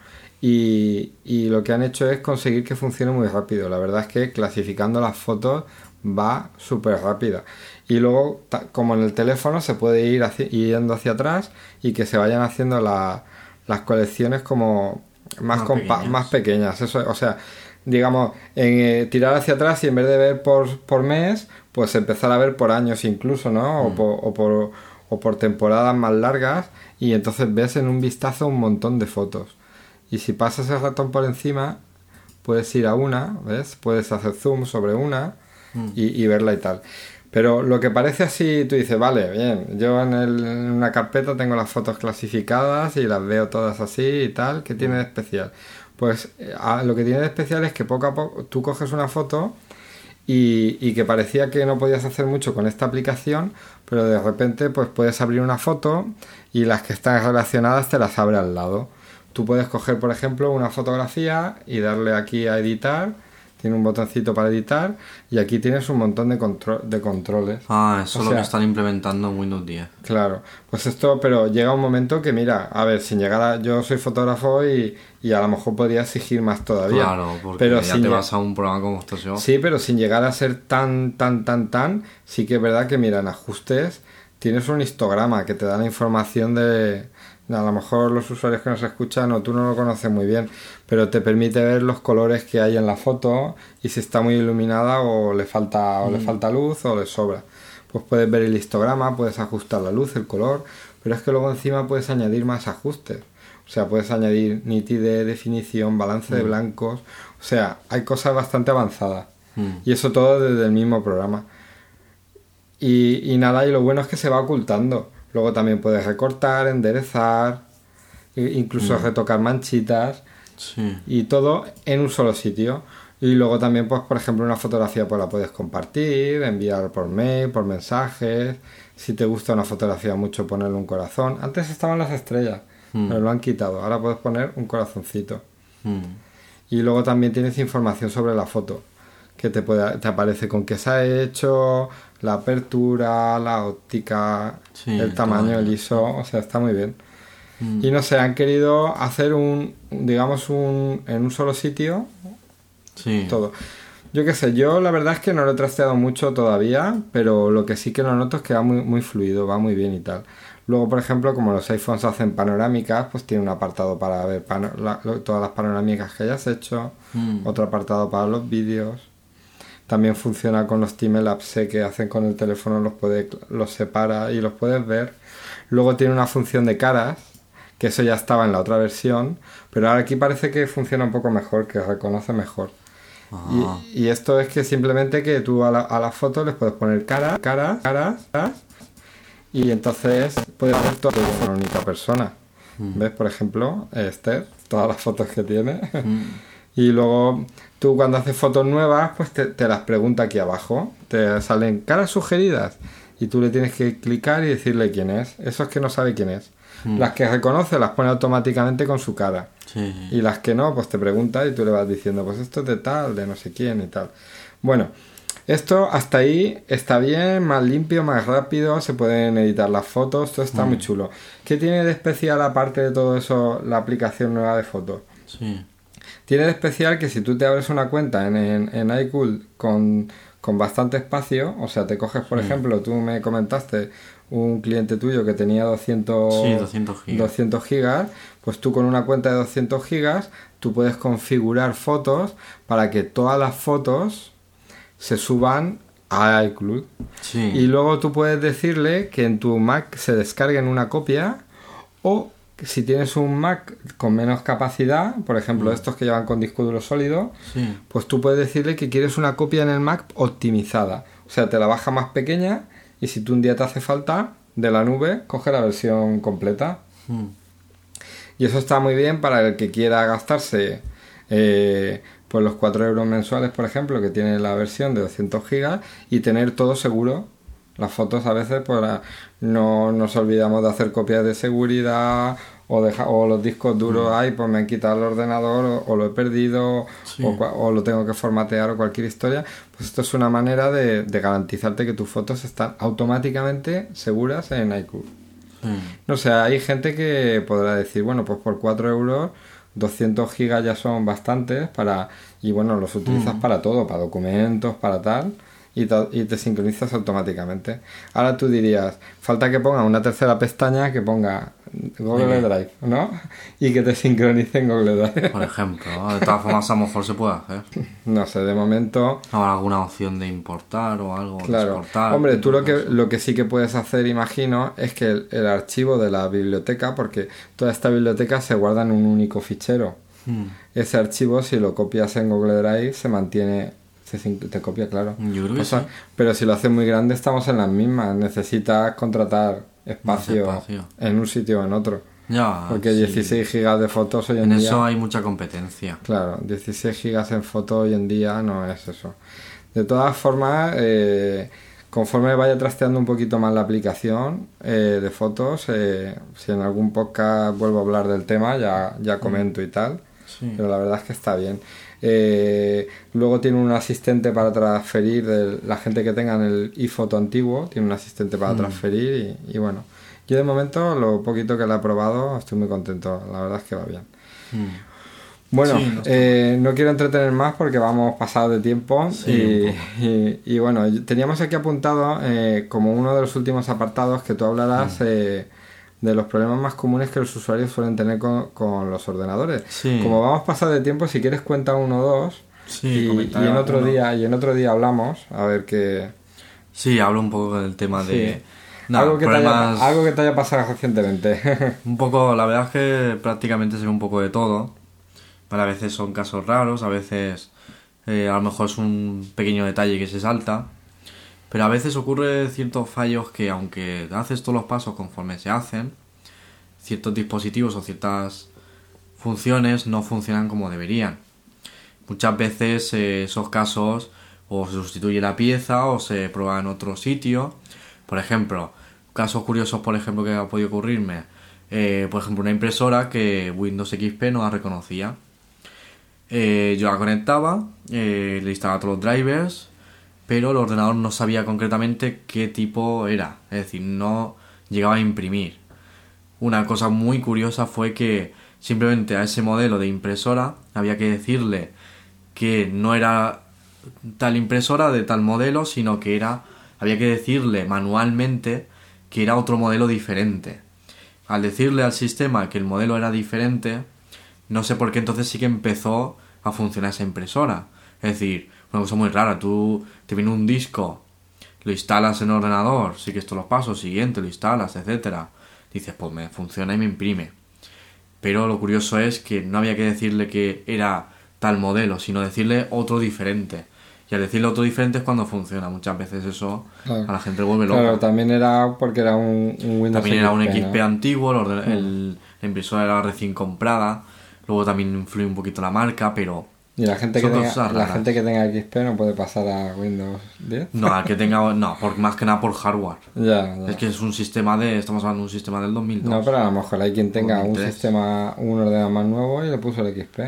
y, y lo que han hecho es conseguir que funcione muy rápido. La verdad es que clasificando las fotos va súper rápida. Y luego, como en el teléfono, se puede ir yendo hacia atrás y que se vayan haciendo la- las colecciones como más, Más pequeñas. más pequeñas. Eso, o sea, digamos, en, eh, tirar hacia atrás y en vez de ver por, por mes, pues empezar a ver por años incluso, ¿no? O, por, o, por, o por temporadas más largas y entonces ves en un vistazo un montón de fotos. Y si pasas el ratón por encima, puedes ir a una, ¿ves? Puedes hacer zoom sobre una y, y verla y tal. Pero lo que parece así, tú dices, vale, bien, yo en, el- en una carpeta tengo las fotos clasificadas y las veo todas así y tal, ¿qué tiene de especial? Pues eh, a- lo que tiene de especial es que poco a poco tú coges una foto y, y que parecía que no podías hacer mucho con esta aplicación, pero de repente pues puedes abrir una foto y las que están relacionadas te las abre al lado. Tú puedes coger, por ejemplo, una fotografía y darle aquí a editar, tiene un botoncito para editar y aquí tienes un montón de, contro- de controles. Ah, eso O es lo que están implementando en Windows 10. Claro, pues esto, pero llega un momento que mira, a ver, sin llegar a, yo soy fotógrafo y, y a lo mejor podría exigir más todavía. Claro, porque pero ya te vas a un programa como Photoshop. Sí, pero sin llegar a ser tan, tan, tan, tan, sí que es verdad que, mira, en ajustes tienes un histograma que te da la información de... A lo mejor los usuarios que nos escuchan o tú no lo conoces muy bien, pero te permite ver los colores que hay en la foto y si está muy iluminada o le falta, o le falta luz o le sobra. Pues puedes ver el histograma, puedes ajustar la luz, el color, pero es que luego encima puedes añadir más ajustes. O sea, puedes añadir nitidez, definición, balance de blancos. O sea, hay cosas bastante avanzadas. Mm. Y eso todo desde el mismo programa. Y, y nada, y lo bueno es que se va ocultando. Luego también puedes recortar, enderezar, e- incluso retocar manchitas Sí. y todo en un solo sitio. Y luego también, pues, por ejemplo, una fotografía pues la puedes compartir, enviar por mail, por mensajes. Si te gusta una fotografía mucho, ponerle un corazón. Antes estaban las estrellas, Mm. pero lo han quitado. Ahora puedes poner un corazoncito. Mm. Y luego también tienes información sobre la foto, que te, puede, te aparece con qué se ha hecho, la apertura, la óptica, Sí, el tamaño, el ISO, o sea, está muy bien. Mm. Y no sé, han querido hacer un, digamos, un, en un solo sitio Sí. todo. Yo qué sé, yo la verdad es que no lo he trasteado mucho todavía, pero lo que sí que lo noto es que va muy, muy fluido, va muy bien y tal. Luego, por ejemplo, como los iPhones hacen panorámicas, pues tiene un apartado para ver todas las panorámicas que hayas hecho, Mm. otro apartado para los vídeos. También funciona con los timelapse que hacen con el teléfono, los, puede, los separa y los puedes ver. Luego tiene una función de caras, que eso ya estaba en la otra versión, pero ahora aquí parece que funciona un poco mejor, que reconoce mejor. Ah. Y, y esto es que simplemente que tú a la, a la foto les puedes poner cara, cara, caras, caras, y entonces puedes ver todo con una única persona. ¿Ves? Por ejemplo, Esther, todas las fotos que tiene. Mm. Y luego tú cuando haces fotos nuevas, pues te, te las pregunta aquí abajo. Te salen caras sugeridas y tú le tienes que clicar y decirle quién es. Eso es que no sabe quién es. Las que reconoce las pone automáticamente con su cara. Sí. Y las que no, pues te pregunta y tú le vas diciendo, pues esto es de tal, de no sé quién y tal. Bueno, esto hasta ahí está bien, más limpio, más rápido, se pueden editar las fotos, todo está muy chulo. ¿Qué tiene de especial aparte de todo eso la aplicación nueva de fotos? Sí. Tiene de especial que si tú te abres una cuenta en, en, en iCool con, con bastante espacio, o sea, te coges, por ejemplo, tú me comentaste un cliente tuyo que tenía 200, Sí, 200 gigas. 200 gigas, pues tú con una cuenta de 200 gigas, tú puedes configurar fotos para que todas las fotos se suban a iCloud. Sí. Y luego tú puedes decirle que en tu Mac se descarguen una copia o si tienes un Mac con menos capacidad, por ejemplo estos que llevan con disco duro sólido, Sí. pues tú puedes decirle que quieres una copia en el Mac optimizada. O sea, te la baja más pequeña y si tú un día te hace falta de la nube, coge la versión completa. Mm. Y eso está muy bien para el que quiera gastarse eh, pues los 4 euros mensuales, por ejemplo, que tiene la versión de 200 gigas y tener todo seguro. Las fotos a veces pues, no nos olvidamos de hacer copias de seguridad o, deja- o los discos duros, ay, pues me han quitado el ordenador o, o lo he perdido Sí. o, o lo tengo que formatear o cualquier historia. Pues esto es una manera de, de garantizarte que tus fotos están automáticamente seguras en iCloud. Sí. No sé, hay gente que podrá decir, bueno, pues por 4 euros 200 gigas ya son bastantes para y bueno, los utilizas para todo, para documentos, para tal y, y te sincronizas automáticamente. Ahora tú dirías, falta que ponga una tercera pestaña que ponga Google. Drive, ¿no? Y que te sincronice en Google Drive. Por ejemplo, de todas formas a lo mejor se puede hacer. No sé, de momento Habrá alguna opción de importar o algo, Claro. exportar. Hombre, tú lo que, lo que sí que puedes hacer, imagino, es que el, el archivo de la biblioteca, porque toda esta biblioteca se guarda en un único fichero. Mm. Ese archivo, si lo copias en Google Drive, se mantiene, te copia, claro. Yo creo que O sea, sí. Pero si lo haces muy grande, estamos en las mismas. Necesitas contratar espacio, espacio. en un sitio o en otro. Ya. Porque sí. 16 gigas de fotos hoy en, En día. eso hay mucha competencia. Claro, 16 gigas en foto hoy en día no es eso. De todas formas, eh, conforme vaya trasteando un poquito más la aplicación eh, de fotos, eh, si en algún podcast vuelvo a hablar del tema, ya, ya comento y tal. Sí. Pero la verdad es que está bien. Eh, luego tiene un asistente para transferir, de la gente que tenga el iPhoto antiguo, tiene un asistente Mm. para transferir y, y bueno. Yo de momento, lo poquito que lo he probado, estoy muy contento. La verdad es que va bien. Mm. Bueno, Sí, no eh, no quiero entretener más porque vamos pasados de tiempo Sí, y, bueno, teníamos aquí apuntado eh, como uno de los últimos apartados que tú Mm. hablarás eh, de los problemas más comunes que los usuarios suelen tener con, con los ordenadores. Sí. Como vamos pasados de tiempo, si quieres cuenta uno o dos Sí, y, en otro día y en otro día hablamos a ver qué Sí, hablo un poco del tema de. Algo, que te haya, problemas- algo que te haya pasado recientemente. Un poco, la verdad es que prácticamente se ve un poco de todo. Para a veces son casos raros, a veces eh, a lo mejor es un pequeño detalle que se salta. Pero a veces ocurre ciertos fallos que aunque haces todos los pasos conforme se hacen, ciertos dispositivos o ciertas funciones no funcionan como deberían. Muchas veces eh, esos casos o se sustituye la pieza o se prueba en otro sitio. Por ejemplo, casos curiosos, por ejemplo, que ha podido ocurrirme. eh, por ejemplo, una impresora que Windows XP no la reconocía. Eh, yo la conectaba, le instalaba todos los drivers, pero el ordenador no sabía concretamente qué tipo era. Es decir, no llegaba a imprimir. Una cosa muy curiosa fue que simplemente a ese modelo de impresora había que decirle que no era tal impresora de tal modelo, sino que era, había que decirle manualmente que era otro modelo diferente. Al decirle al sistema que el modelo era diferente, no sé por qué entonces sí que empezó a funcionar esa impresora. Es decir, una cosa muy rara, tú te viene un disco, lo instalas en el ordenador, sigues todos los pasos, siguiente, lo instalas, etcétera. Dices, pues me funciona y me imprime. Pero lo curioso es que no había que decirle que era tal modelo, sino decirle otro diferente. Y al decirle otro diferente es cuando funciona. Muchas veces eso a la gente vuelve loco. Claro, también era porque era un, Windows También era un XP antiguo, el, la impresora era recién comprada. Luego también influye un poquito la marca, pero y la gente, que tenga, la gente que tenga XP no puede pasar a Windows 10. No, que tenga, no, por, más que nada por hardware. Ya, Es que es un sistema de, estamos hablando de un sistema del 2002. No, pero a lo mejor hay quien tenga un sistema, un ordenador más nuevo y le puso el XP.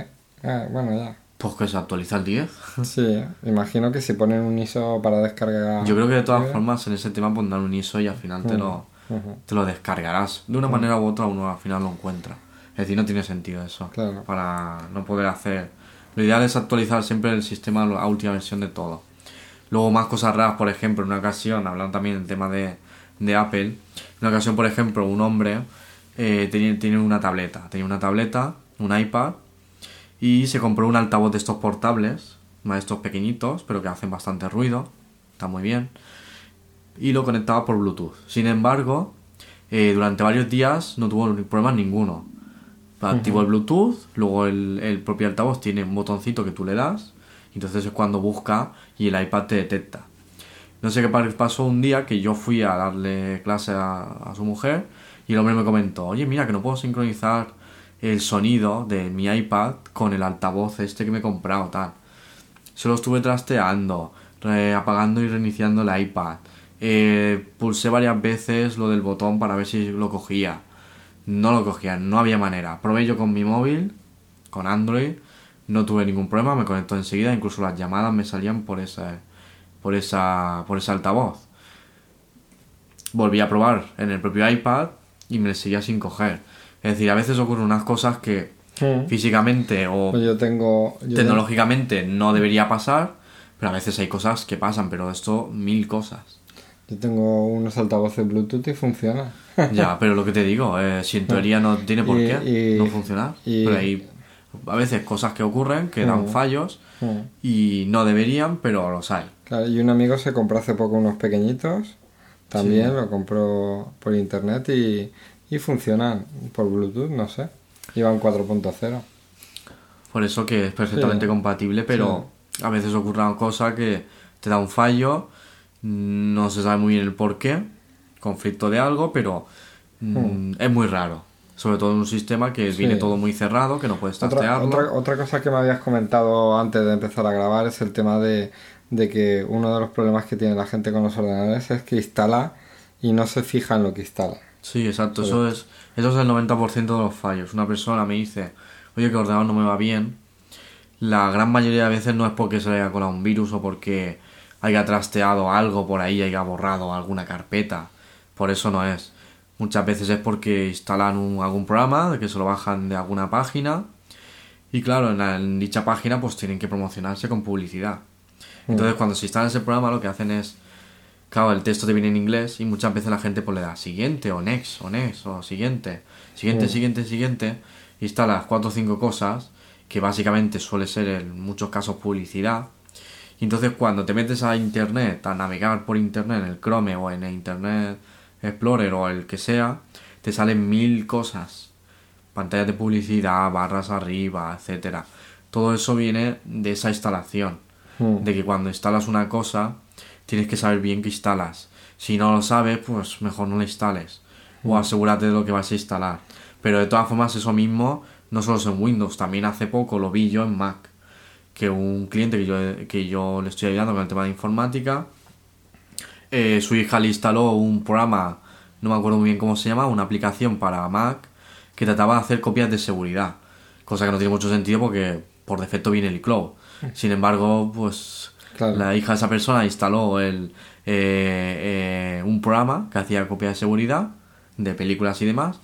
Ah, bueno, ya. Pues que se actualiza el 10. Sí, imagino que si ponen un ISO para descargar. Yo creo que de todas formas en ese tema pondrán un ISO y al final te, lo, te lo descargarás. De una manera u otra uno al final lo encuentra. Es decir, no tiene sentido eso. Claro. Para no poder hacer lo ideal es actualizar siempre el sistema a última versión de todo. Luego más cosas raras, por ejemplo, en una ocasión, hablando también del tema de, Apple, en una ocasión, por ejemplo, un hombre eh, tiene una tableta, tenía una tableta, un iPad, y se compró un altavoz de estos portables, de estos pequeñitos, pero que hacen bastante ruido, está muy bien, y lo conectaba por Bluetooth. Sin embargo, eh, durante varios días no tuvo problemas ninguno. Activo el Bluetooth, luego el, propio altavoz tiene un botoncito que tú le das, y entonces es cuando busca y el iPad te detecta. No sé qué pasó un día que yo fui a darle clase a, su mujer y el hombre me comentó, oye mira que no puedo sincronizar el sonido de mi iPad con el altavoz este que me he comprado, tal. Se lo estuve trasteando, apagando y reiniciando el iPad. Eh, pulsé varias veces lo del botón para ver si lo cogía no lo cogía, no había manera. Probé yo con mi móvil, con Android, no tuve ningún problema, me conectó enseguida, incluso las llamadas me salían por esa, por esa, por ese altavoz. Volví a probar en el propio iPad y me seguía sin coger. Es decir, a veces ocurren unas cosas que hmm. físicamente o pues yo tengo, tecnológicamente no debería pasar, pero a veces hay cosas que pasan, pero esto mil cosas. Yo tengo unos altavoces Bluetooth y funciona. Ya, pero lo que te digo, eh, si en teoría no tiene por qué no funcionar. pero hay a veces cosas que ocurren que dan mm. fallos mm. y no deberían, pero los hay. Claro, y un amigo se compró hace poco unos pequeñitos, también lo compró por internet y, y funcionan por Bluetooth, no sé. Iban 4.0. Por eso que es perfectamente compatible, pero a veces ocurre una cosa que te da un fallo, no se sabe muy bien el por qué conflicto de algo, pero mm, hmm. es muy raro. Sobre todo en un sistema que viene todo muy cerrado, que no puedes trastearlo. Otra, otra, cosa que me habías comentado antes de empezar a grabar es el tema de, de que uno de los problemas que tiene la gente con los ordenadores es que instala y no se fija en lo que instala. Sí, exacto. Eso es, eso es el 90% de los fallos. Una persona me dice, oye, que el ordenador no me va bien. La gran mayoría de veces no es porque se le haya colado un virus o porque haya trasteado algo por ahí, haya borrado alguna carpeta por eso no es. Muchas veces es porque instalan algún programa, de que se lo bajan de alguna página. Y claro, en, dicha página pues tienen que promocionarse con publicidad. Mm. Entonces cuando se instala ese programa lo que hacen es, claro, el texto te viene en inglés y muchas veces la gente pues le da siguiente o next o next o siguiente, siguiente, mm. siguiente, siguiente. Instalas cuatro o cinco cosas que básicamente suele ser en muchos casos publicidad. Y entonces cuando te metes a internet, a navegar por internet en el Chrome o en el internet Explorer o el que sea, te salen mil cosas. Pantallas de publicidad, barras arriba, etcétera. Todo eso viene de esa instalación. Hmm. De que cuando instalas una cosa, tienes que saber bien qué instalas. Si no lo sabes, pues mejor no la instales. O hmm. asegúrate de lo que vas a instalar. Pero de todas formas, eso mismo no solo es en Windows, también hace poco lo vi yo en Mac. Que un cliente que yo, que yo le estoy ayudando con el tema de informática eh, su hija le instaló un programa, no me acuerdo muy bien cómo se llama, una aplicación para Mac que trataba de hacer copias de seguridad. Cosa que no tiene mucho sentido porque por defecto viene el iCloud. Sin embargo, pues la hija de esa persona instaló el, eh, eh, un programa que hacía copias de seguridad de películas y demás.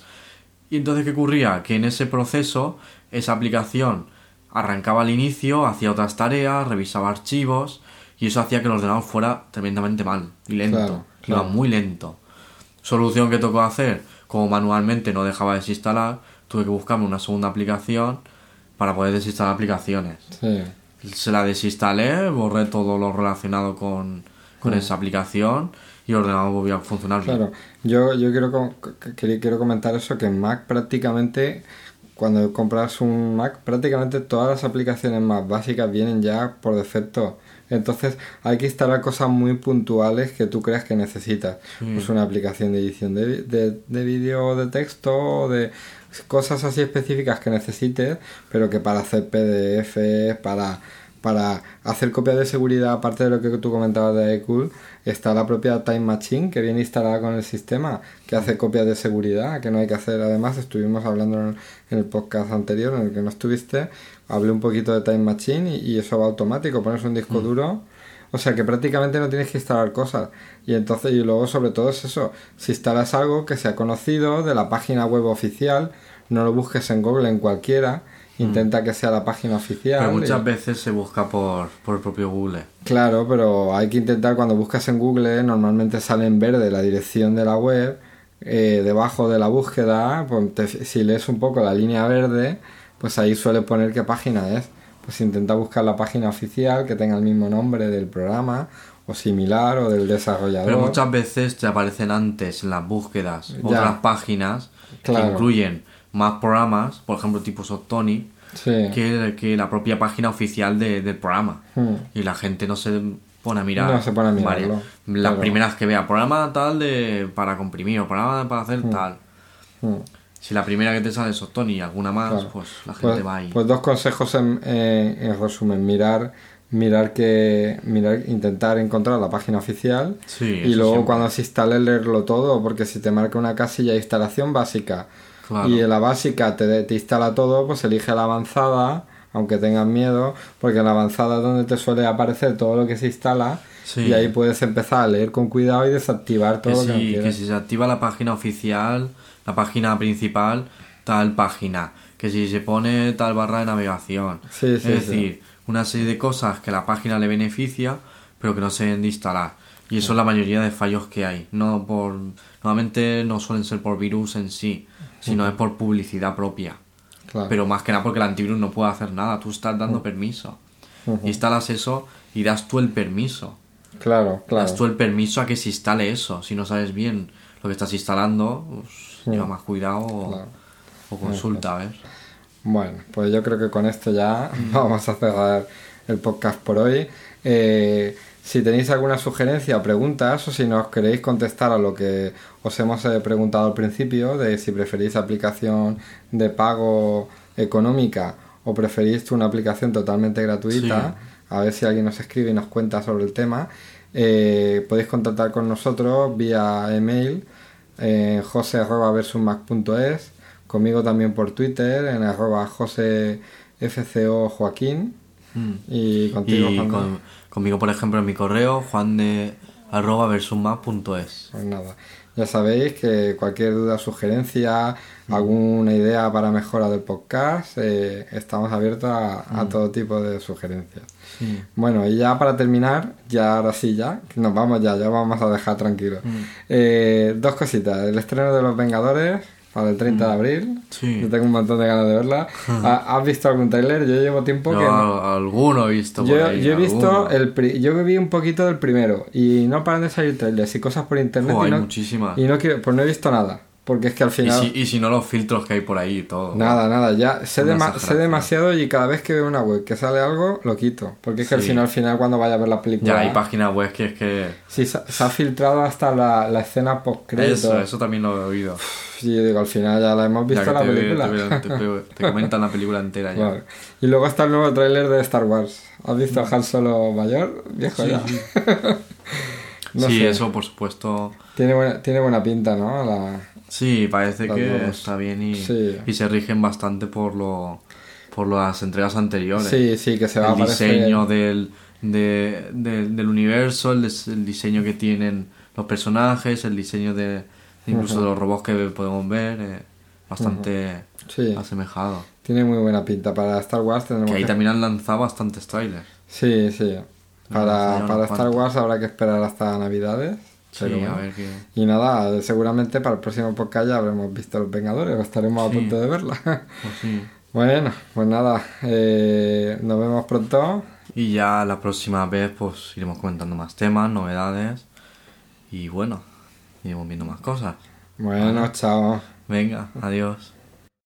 Y entonces, ¿qué ocurría? Que en ese proceso, esa aplicación arrancaba al inicio, hacía otras tareas, revisaba archivos y eso hacía que el ordenador fuera tremendamente mal y lento. Claro, Iba muy lento. Solución que tocó hacer, como manualmente no dejaba desinstalar, tuve que buscarme una segunda aplicación para poder desinstalar aplicaciones. Sí. Se la desinstalé, borré todo lo relacionado con, con esa aplicación y el ordenador volvió a funcionar bien. Claro, yo, yo quiero, quiero comentar eso, que en Mac prácticamente, cuando compras un Mac, prácticamente todas las aplicaciones más básicas vienen ya por defecto. Entonces hay que instalar cosas muy puntuales que tú creas que necesitas. Pues una aplicación de edición de, de, de vídeo o de texto o de cosas así específicas que necesites, pero que para hacer PDF, para, para hacer copias de seguridad, aparte de lo que tú comentabas de iCool, está la propia Time Machine que viene instalada con el sistema, que hace copias de seguridad, que no hay que hacer. Además, estuvimos hablando en, en el podcast anterior, en el que no estuviste, hablé un poquito de Time Machine y, y eso va automático, pones un disco duro. O sea que prácticamente no tienes que instalar cosas. Y entonces, y luego sobre todo es eso, si instalas algo que sea conocido de la página web oficial, no lo busques en Google en cualquiera, intenta que sea la página oficial. Pero muchas y- veces se busca por, por el propio Google. Claro, pero hay que intentar cuando buscas en Google, normalmente sale en verde la dirección de la web, eh, debajo de la búsqueda, pues te- si lees un poco la línea verde, pues ahí suele poner qué página es. Pues intenta buscar la página oficial que tenga el mismo nombre del programa o similar o del desarrollador. Pero muchas veces te aparecen antes en las búsquedas Ya. otras páginas Claro. que incluyen más programas, por ejemplo tipo Soctoni, Sí. que, que la propia página oficial de- del programa. Hmm. Y la gente no se pone a mirar. No se pone a mirarlo. Las primeras que vea, programa tal de para comprimir o programa para hacer tal. Hmm. Si la primera que te sale es Soctoni y alguna más, Claro. pues la gente Pues, va ahí. pues dos consejos en, en- en resumen. Mirar, mirar que, mirar, intentar encontrar la página oficial Sí, y luego siempre. cuando se instale leerlo todo, porque si te marca una casilla de instalación básica Claro. y en la básica te, te instala todo, pues elige la avanzada, aunque tengas miedo, porque en la avanzada es donde te suele aparecer todo lo que se instala Sí. y ahí puedes empezar a leer con cuidado y desactivar todo que lo que si, que si se activa la página oficial, la página principal, tal página. Que si se pone tal barra de navegación. Sí, sí, es sí. decir, una serie de cosas que la página le beneficia, pero que no se deben de instalar. Y eso es la mayoría de fallos que hay. No por Normalmente no suelen ser por virus en sí, sino es por publicidad propia. Claro. Pero más que nada porque el antivirus no puede hacer nada, tú estás dando permiso. Instalas eso y das tú el permiso. claro, claro. Das tú el permiso a que se instale eso. Si no sabes bien lo que estás instalando, pues, lleva más cuidado o, Claro. o consulta, a ver. Bueno, pues yo creo que con esto ya vamos a cerrar el podcast por hoy. Eh, si tenéis alguna sugerencia o preguntas o si nos queréis contestar a lo que os hemos eh, preguntado al principio, de si preferís aplicación de pago económica o preferís una aplicación totalmente gratuita, a ver si alguien nos escribe y nos cuenta sobre el tema, eh, podéis contactar con nosotros vía email en jose.versusmac.es, conmigo también por Twitter en arroba josefco joaquín y contigo Y con- conmigo, por ejemplo, en mi correo, juan de arroba versusmap.es. Pues nada, ya sabéis que cualquier duda, sugerencia, alguna idea para mejora del podcast, eh, estamos abiertos a, a todo tipo de sugerencias. Bueno, y ya para terminar, ya ahora sí, ya, nos vamos ya, ya vamos a dejar tranquilos. Eh, dos cositas, el estreno de Los Vengadores para el 30 de abril, Sí. yo tengo un montón de ganas de verla. ¿Ha- ¿Has visto algún tráiler? Yo llevo tiempo que... no- al- alguno he visto por Yo, ahí, yo he visto alguno. el pri- yo vi un poquito del primero y no paran de salir trailers y cosas por internet Jo, y no, muchísimas. y no quiero, pues no he visto nada porque es que al Y final si, y si no los filtros que hay por ahí y todo. nada nada ya sé, dema- sé demasiado y cada vez que veo una web que sale algo lo quito porque es que al Sí. final al final cuando vaya a ver la película Ya hay páginas web que es que... sí, se, se ha filtrado hasta la, la escena post Eso, eso también lo he oído. y yo digo al final ya la hemos visto la te, película te- te- te- te comentan la película entera ya. Vale. y luego está el nuevo tráiler de Star Wars ¿has visto a Han Solo mayor? viejo Sí, ya sí. No sí, sé. eso por supuesto. Tiene buena, tiene buena pinta, ¿no? La... Sí, parece Las que dos. está bien y, Sí. y se rigen bastante por lo por las entregas anteriores. Sí, sí, que se va el diseño del, de- de- del universo, el, des- el diseño que tienen los personajes, el diseño de incluso de los robots que podemos ver, eh, bastante Sí. asemejado. Tiene muy buena pinta. Para Star Wars tenemos Que ahí que- también han lanzado bastantes trailers. Sí, sí. Para, para Star cuantos. Wars habrá que esperar hasta Navidades. Sí, pero bueno. a ver qué... Y nada, seguramente para el próximo podcast ya habremos visto Los Vengadores o estaremos Sí. a punto de verla. Pues sí. bueno, pues nada, eh, nos vemos pronto. Y ya la próxima vez pues iremos comentando más temas, novedades y bueno, iremos viendo más cosas. Bueno, chao. Venga, adiós.